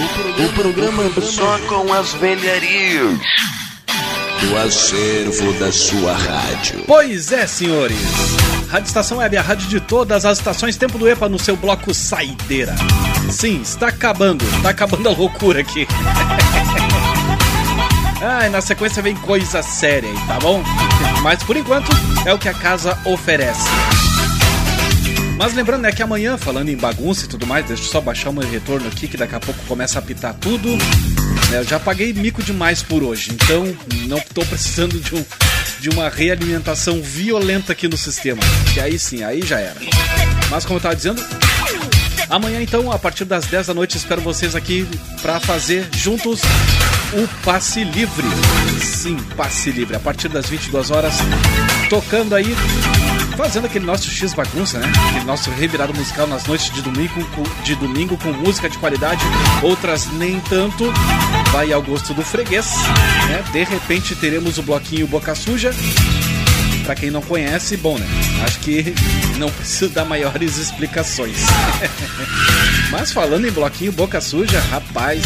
O, o programa só com as velharias do acervo da sua rádio. Pois é, senhores. Rádio Estação Web, a rádio de todas as estações Tempo do EPA no seu bloco Saideira. Sim, está acabando, está acabando a loucura aqui. ah, e na sequência vem coisa séria aí, tá bom? Mas por enquanto é o que a casa oferece. Mas lembrando, né, que amanhã, falando em bagunça e tudo mais, deixa eu só baixar o meu retorno aqui, que daqui a pouco começa a apitar tudo. É, eu já paguei mico demais por hoje, então não estou precisando de, um, de uma realimentação violenta aqui no sistema. Que aí sim, aí já era. Mas como eu estava dizendo, amanhã então, a partir das 10 da noite, espero vocês aqui para fazer juntos o passe livre. Sim, passe livre. A partir das 22 horas, tocando aí fazendo aquele nosso X bagunça, né? Aquele nosso revirado musical nas noites de domingo, com- de domingo com música de qualidade, outras nem tanto. Vai ao gosto do freguês, né? De repente teremos o bloquinho Boca Suja. Pra quem não conhece, bom, né? Acho que não preciso dar maiores explicações. Mas falando em bloquinho Boca Suja, rapaz,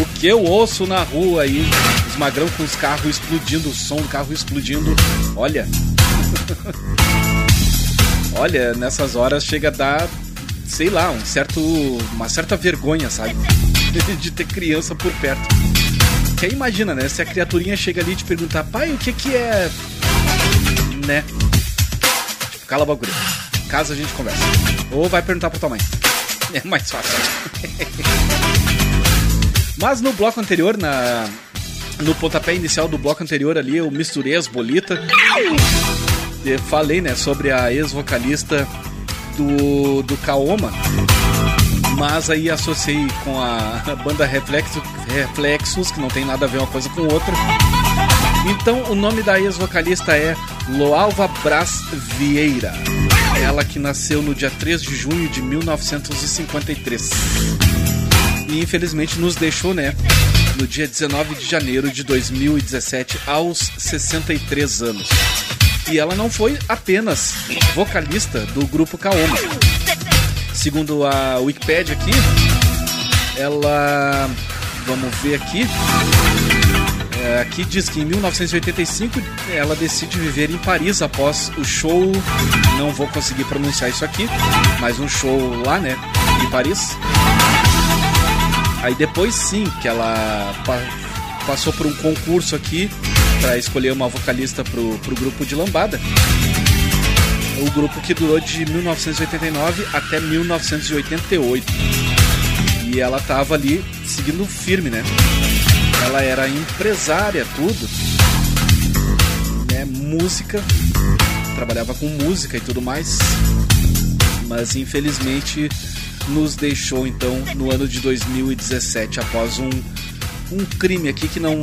o que eu ouço na rua aí, os magrão com os carros explodindo, o som do carro explodindo, olha. Olha, nessas horas chega a dar, sei lá, um certo, uma certa vergonha, sabe? De ter criança por perto. Que aí imagina, né? Se a criaturinha chega ali e te perguntar, pai, o que que é. Né? Tipo, cala a bagulho. Caso a gente conversa. Ou vai perguntar pra tua mãe. É mais fácil. Mas no bloco anterior, na no pontapé inicial do bloco anterior ali, eu misturei as bolitas. Eu falei, né, sobre a ex-vocalista do, do Kaoma. Mas aí associei com a banda Reflexo, Reflexos, que não tem nada a ver uma coisa com outra. Então o nome da ex-vocalista é Loalva Brás Vieira. Ela que nasceu no dia 3 de junho de 1953 e infelizmente nos deixou, né? No dia 19 de janeiro de 2017, aos 63 anos. E ela não foi apenas vocalista do grupo Kaoma. Segundo a Wikipedia aqui, ela. Vamos ver aqui. É, aqui diz que em 1985 ela decide viver em Paris após o show. Não vou conseguir pronunciar isso aqui, mas um show lá, né? Em Paris. Aí depois sim que ela pa- passou por um concurso aqui para escolher uma vocalista pro, pro grupo de lambada. O grupo que durou de 1989 até 1988. E ela tava ali seguindo firme, né? Ela era empresária, tudo. Né? Música. Trabalhava com música e tudo mais. Mas infelizmente nos deixou então no ano de 2017 após um, um crime aqui que não,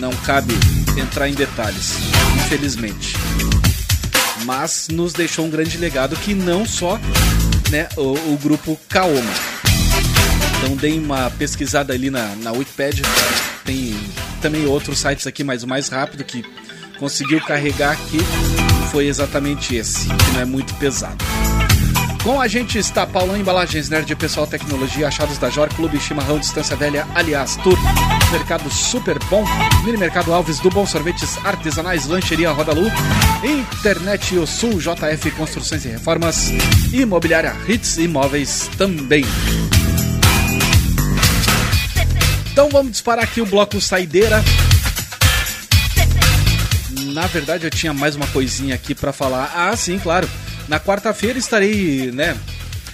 não cabe entrar em detalhes, infelizmente. Mas nos deixou um grande legado que não só né, o, o grupo Kaoma. Então deem uma pesquisada ali na, na Wikipedia. Tem também outros sites aqui, mas o mais rápido que conseguiu carregar aqui foi exatamente esse, que não é muito pesado. Com a gente está Paulão Embalagens, Nerd Pessoal Tecnologia, Achados da Jor, Clube Chimarrão Distância Velha, aliás, Tour, Mercado Super Bom, Mini Mercado Alves do Bom Sorvetes Artesanais, Lancheria Roda Lu, Internet O Sul, JF Construções e Reformas, Imobiliária Hits Imóveis também. Então vamos disparar aqui o bloco Saideira. Na verdade, eu tinha mais uma coisinha aqui pra falar. Ah, sim, claro. Na quarta-feira estarei, né,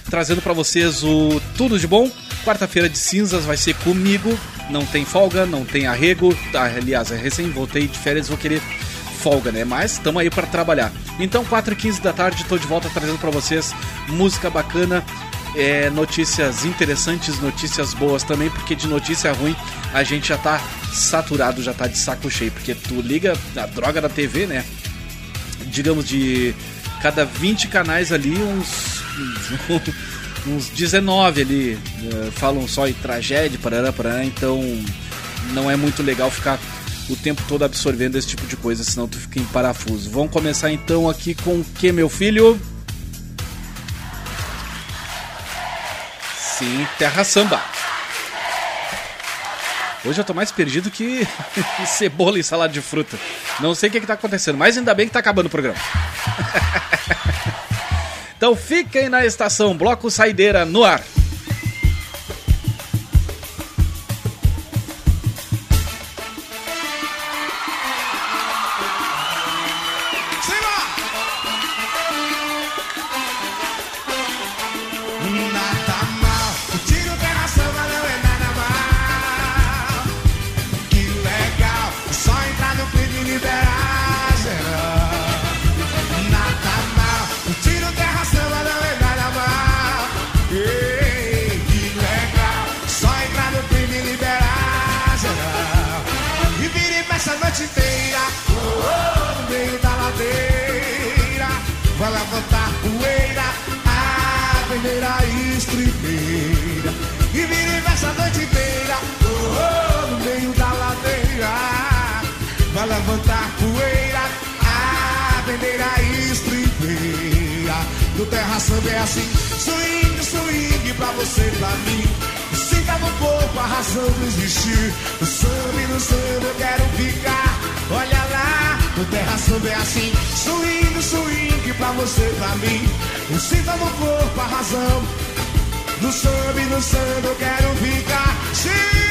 trazendo pra vocês o tudo de bom. Quarta-feira de cinzas vai ser comigo. Não tem folga, não tem arrego. Ah, aliás, é recém voltei de férias, vou querer folga, né? Mas estamos aí pra trabalhar. Então, 4 e 15 da tarde, tô de volta trazendo pra vocês música bacana. É, notícias interessantes, notícias boas também, porque de notícia ruim a gente já tá saturado, já tá de saco cheio, porque tu liga a droga da TV, né? Digamos de cada 20 canais ali, uns uns 19 ali eh, falam só em tragédia, parará, parará, então não é muito legal ficar o tempo todo absorvendo esse tipo de coisa, senão tu fica em parafuso. Vamos começar então aqui com o que, meu filho? Sim, Terra Samba. Hoje eu tô mais perdido que cebola e salada de fruta. Não sei o que, que tá acontecendo, mas ainda bem que tá acabando o programa. então fiquem na estação Bloco Saideira no ar. No terra samba é assim, swing, swing pra você e pra mim. Sinta no corpo a razão do existir. No samba e no samba eu quero ficar. Olha lá, no terra samba é assim, swing, swing pra você e pra mim. Sinta no corpo a razão. No samba e no samba eu quero ficar. Sim.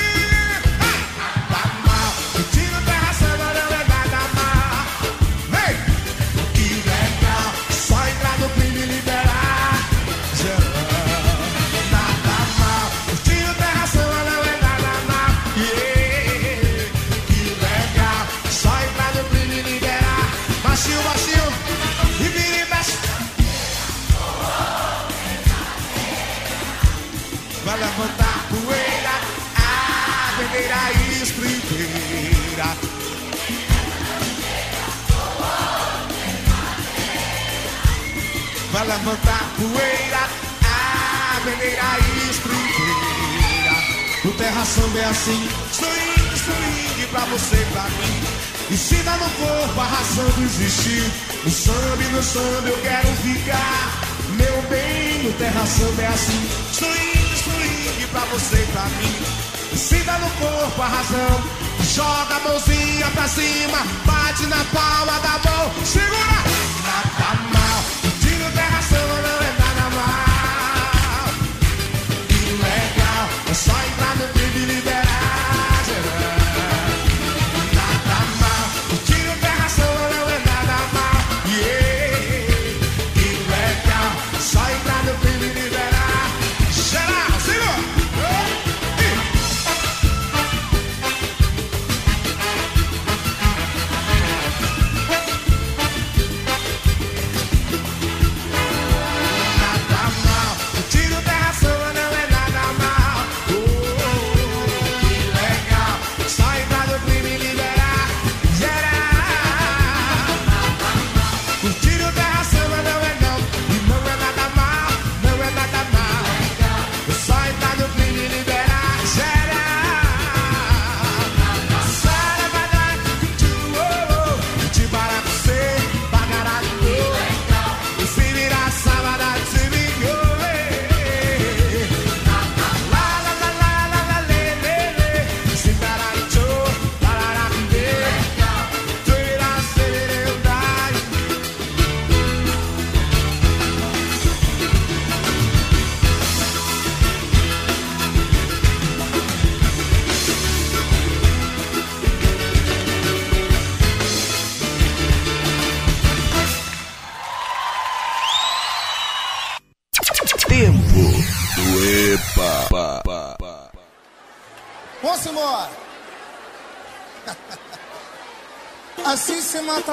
poeira, a peneira e. No terra samba é assim, swing, swing pra você e pra mim. E se dá no corpo, do existir. No samba e no samba eu quero ficar. Meu bem, no terra samba é assim, swing, swing pra você e pra mim. E se dá no corpo, a razão Joga a mãozinha pra cima, bate na palma da mão, segura na palma. sideline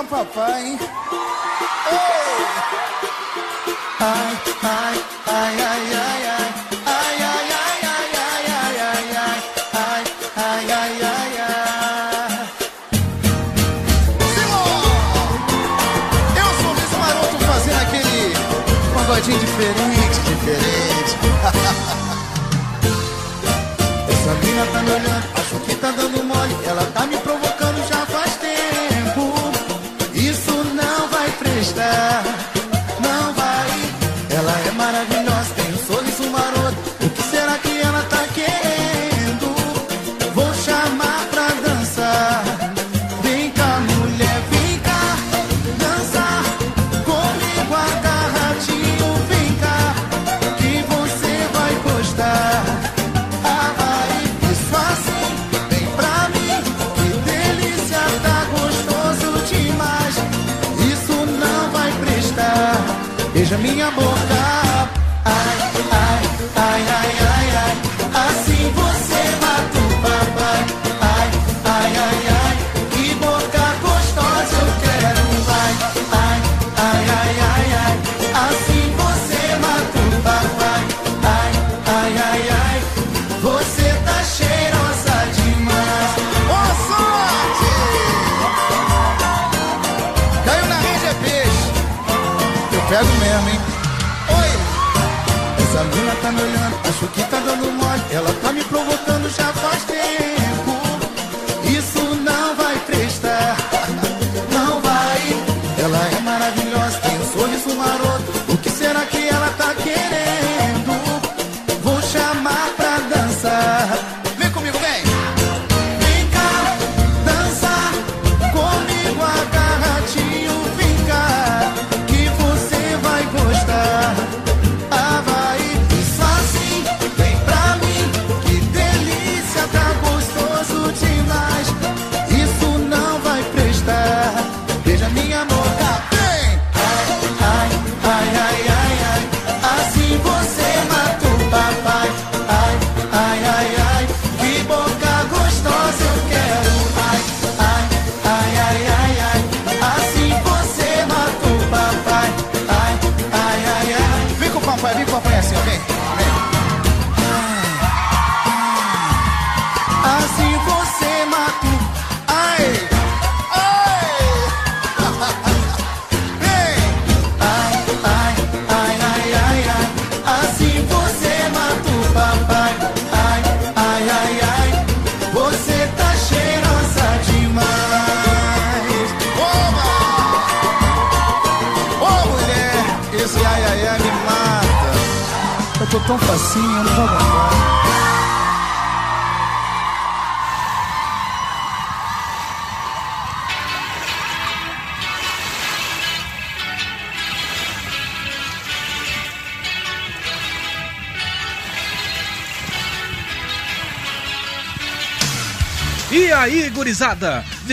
papai. Ei! Ai, ai, ai, ai, ai, ai.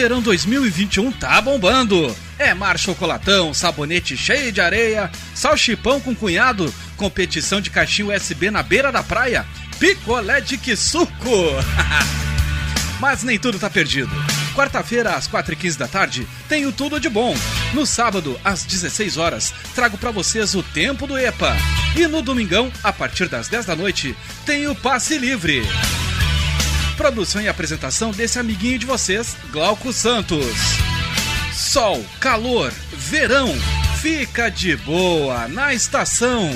verão 2021 tá bombando. É mar chocolatão, sabonete cheio de areia, salchipão com cunhado, competição de caixinha USB na beira da praia, picolé de que suco. Mas nem tudo tá perdido. Quarta-feira, às 4h15 da tarde, tenho tudo de bom. No sábado, às 16 horas, trago para vocês o Tempo do EPA. E no domingão, a partir das 10 da noite, tenho Passe Livre. Produção e apresentação desse amiguinho de vocês, Glauco Santos. Sol, calor, verão, fica de boa na estação.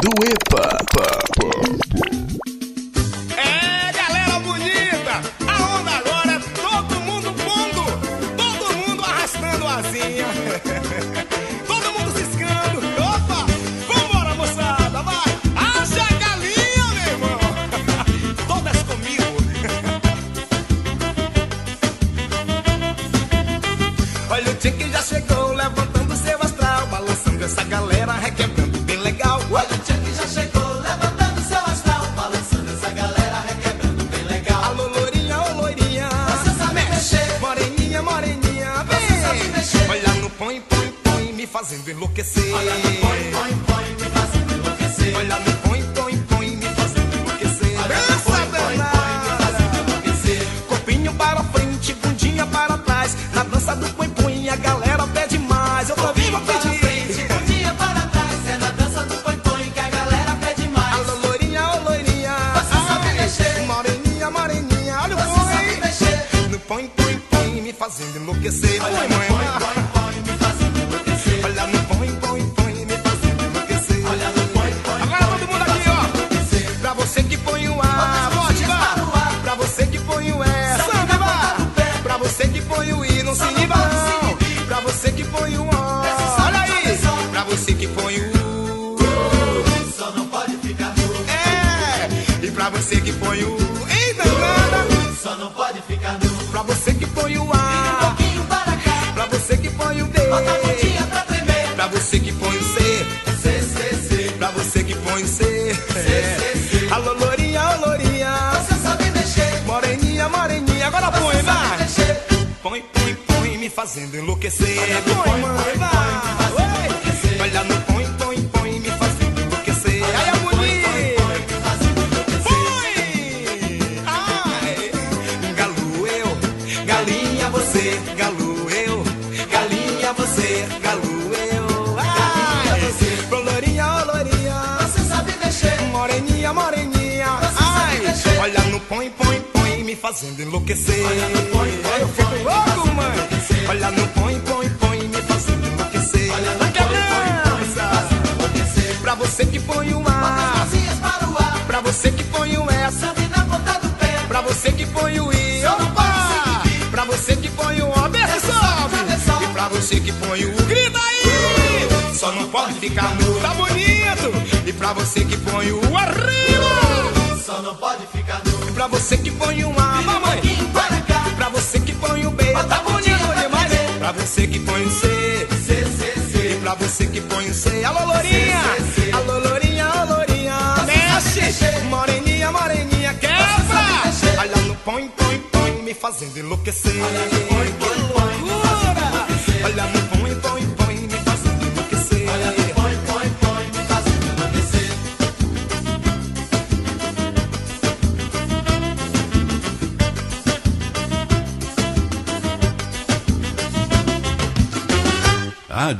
do EPA.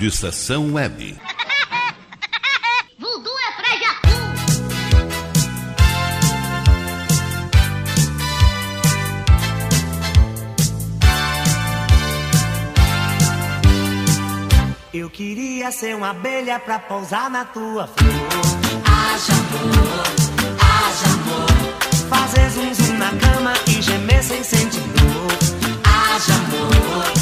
Rádio Estação Web. Vudu é pra Eu queria ser uma abelha pra pousar na tua flor. Haja amor, haja amor. Fazer zum zum na cama e gemer sem sentir dor. Haja amor.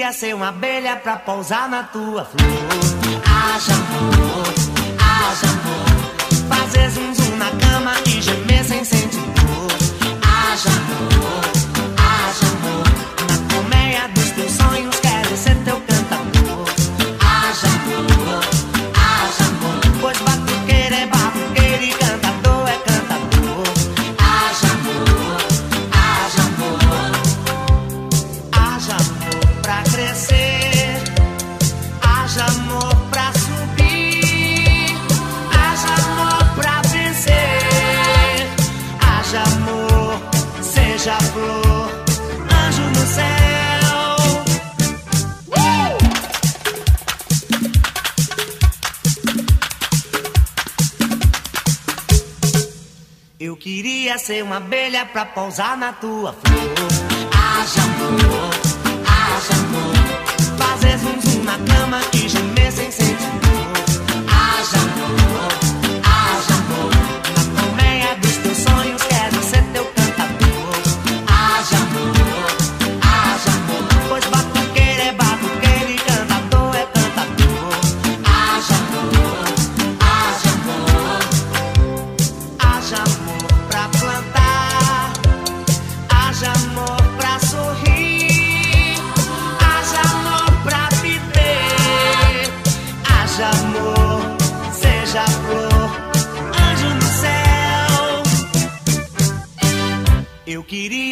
queria ser uma abelha pra pousar na tua flor. Haja amor, haja amor, fazer zum na cama queria ser uma abelha pra pousar na tua flor. Haja amor, haja amor. Fazer zum zum na cama e gemer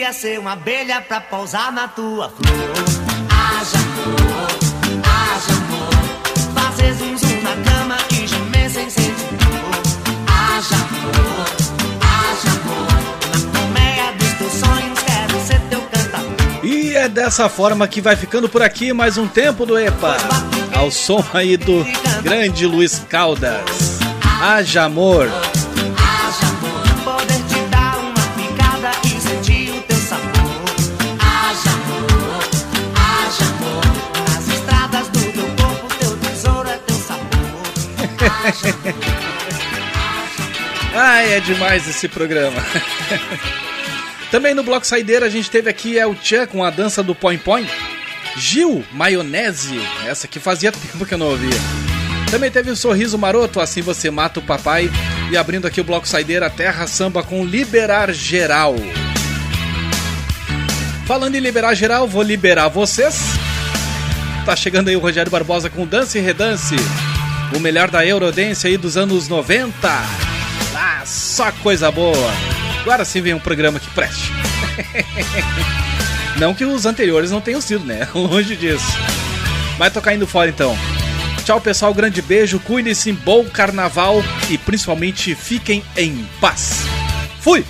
queria ser uma abelha pra pousar na tua flor. Haja amor, haja amor, fazer zum zum na cama e gemer sem sentir dor. Haja amor, haja amor, na colmeia dos teus sonhos quero ser teu cantador. E é dessa forma que vai ficando por aqui mais um tempo do EPA. Ao som aí do grande Luiz Caldas. Haja amor. Ai, é demais esse programa. Também no Bloco Saideira a gente teve aqui El Chan com a dança do Põe Põe. Gil, Maionese, essa que fazia tempo que eu não ouvia. Também teve o Sorriso Maroto, Assim Você Mata o Papai. E abrindo aqui o Bloco Saideira, Terra Samba com Liberar Geral. Falando em liberar geral, vou liberar vocês. Tá chegando aí o Rogério Barbosa com Dance e Redance. O melhor da Eurodance aí dos anos 90. Só coisa boa. Agora sim vem um programa que preste. Não que os anteriores não tenham sido, né? Longe disso. Mas tô caindo fora então. Tchau, pessoal. Grande beijo. Cuide-se. Bom carnaval. E principalmente fiquem em paz. Fui!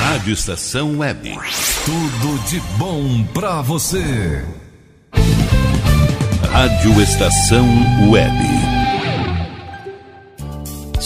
Rádio Estação Web. Tudo de bom pra você. Rádio Estação Web.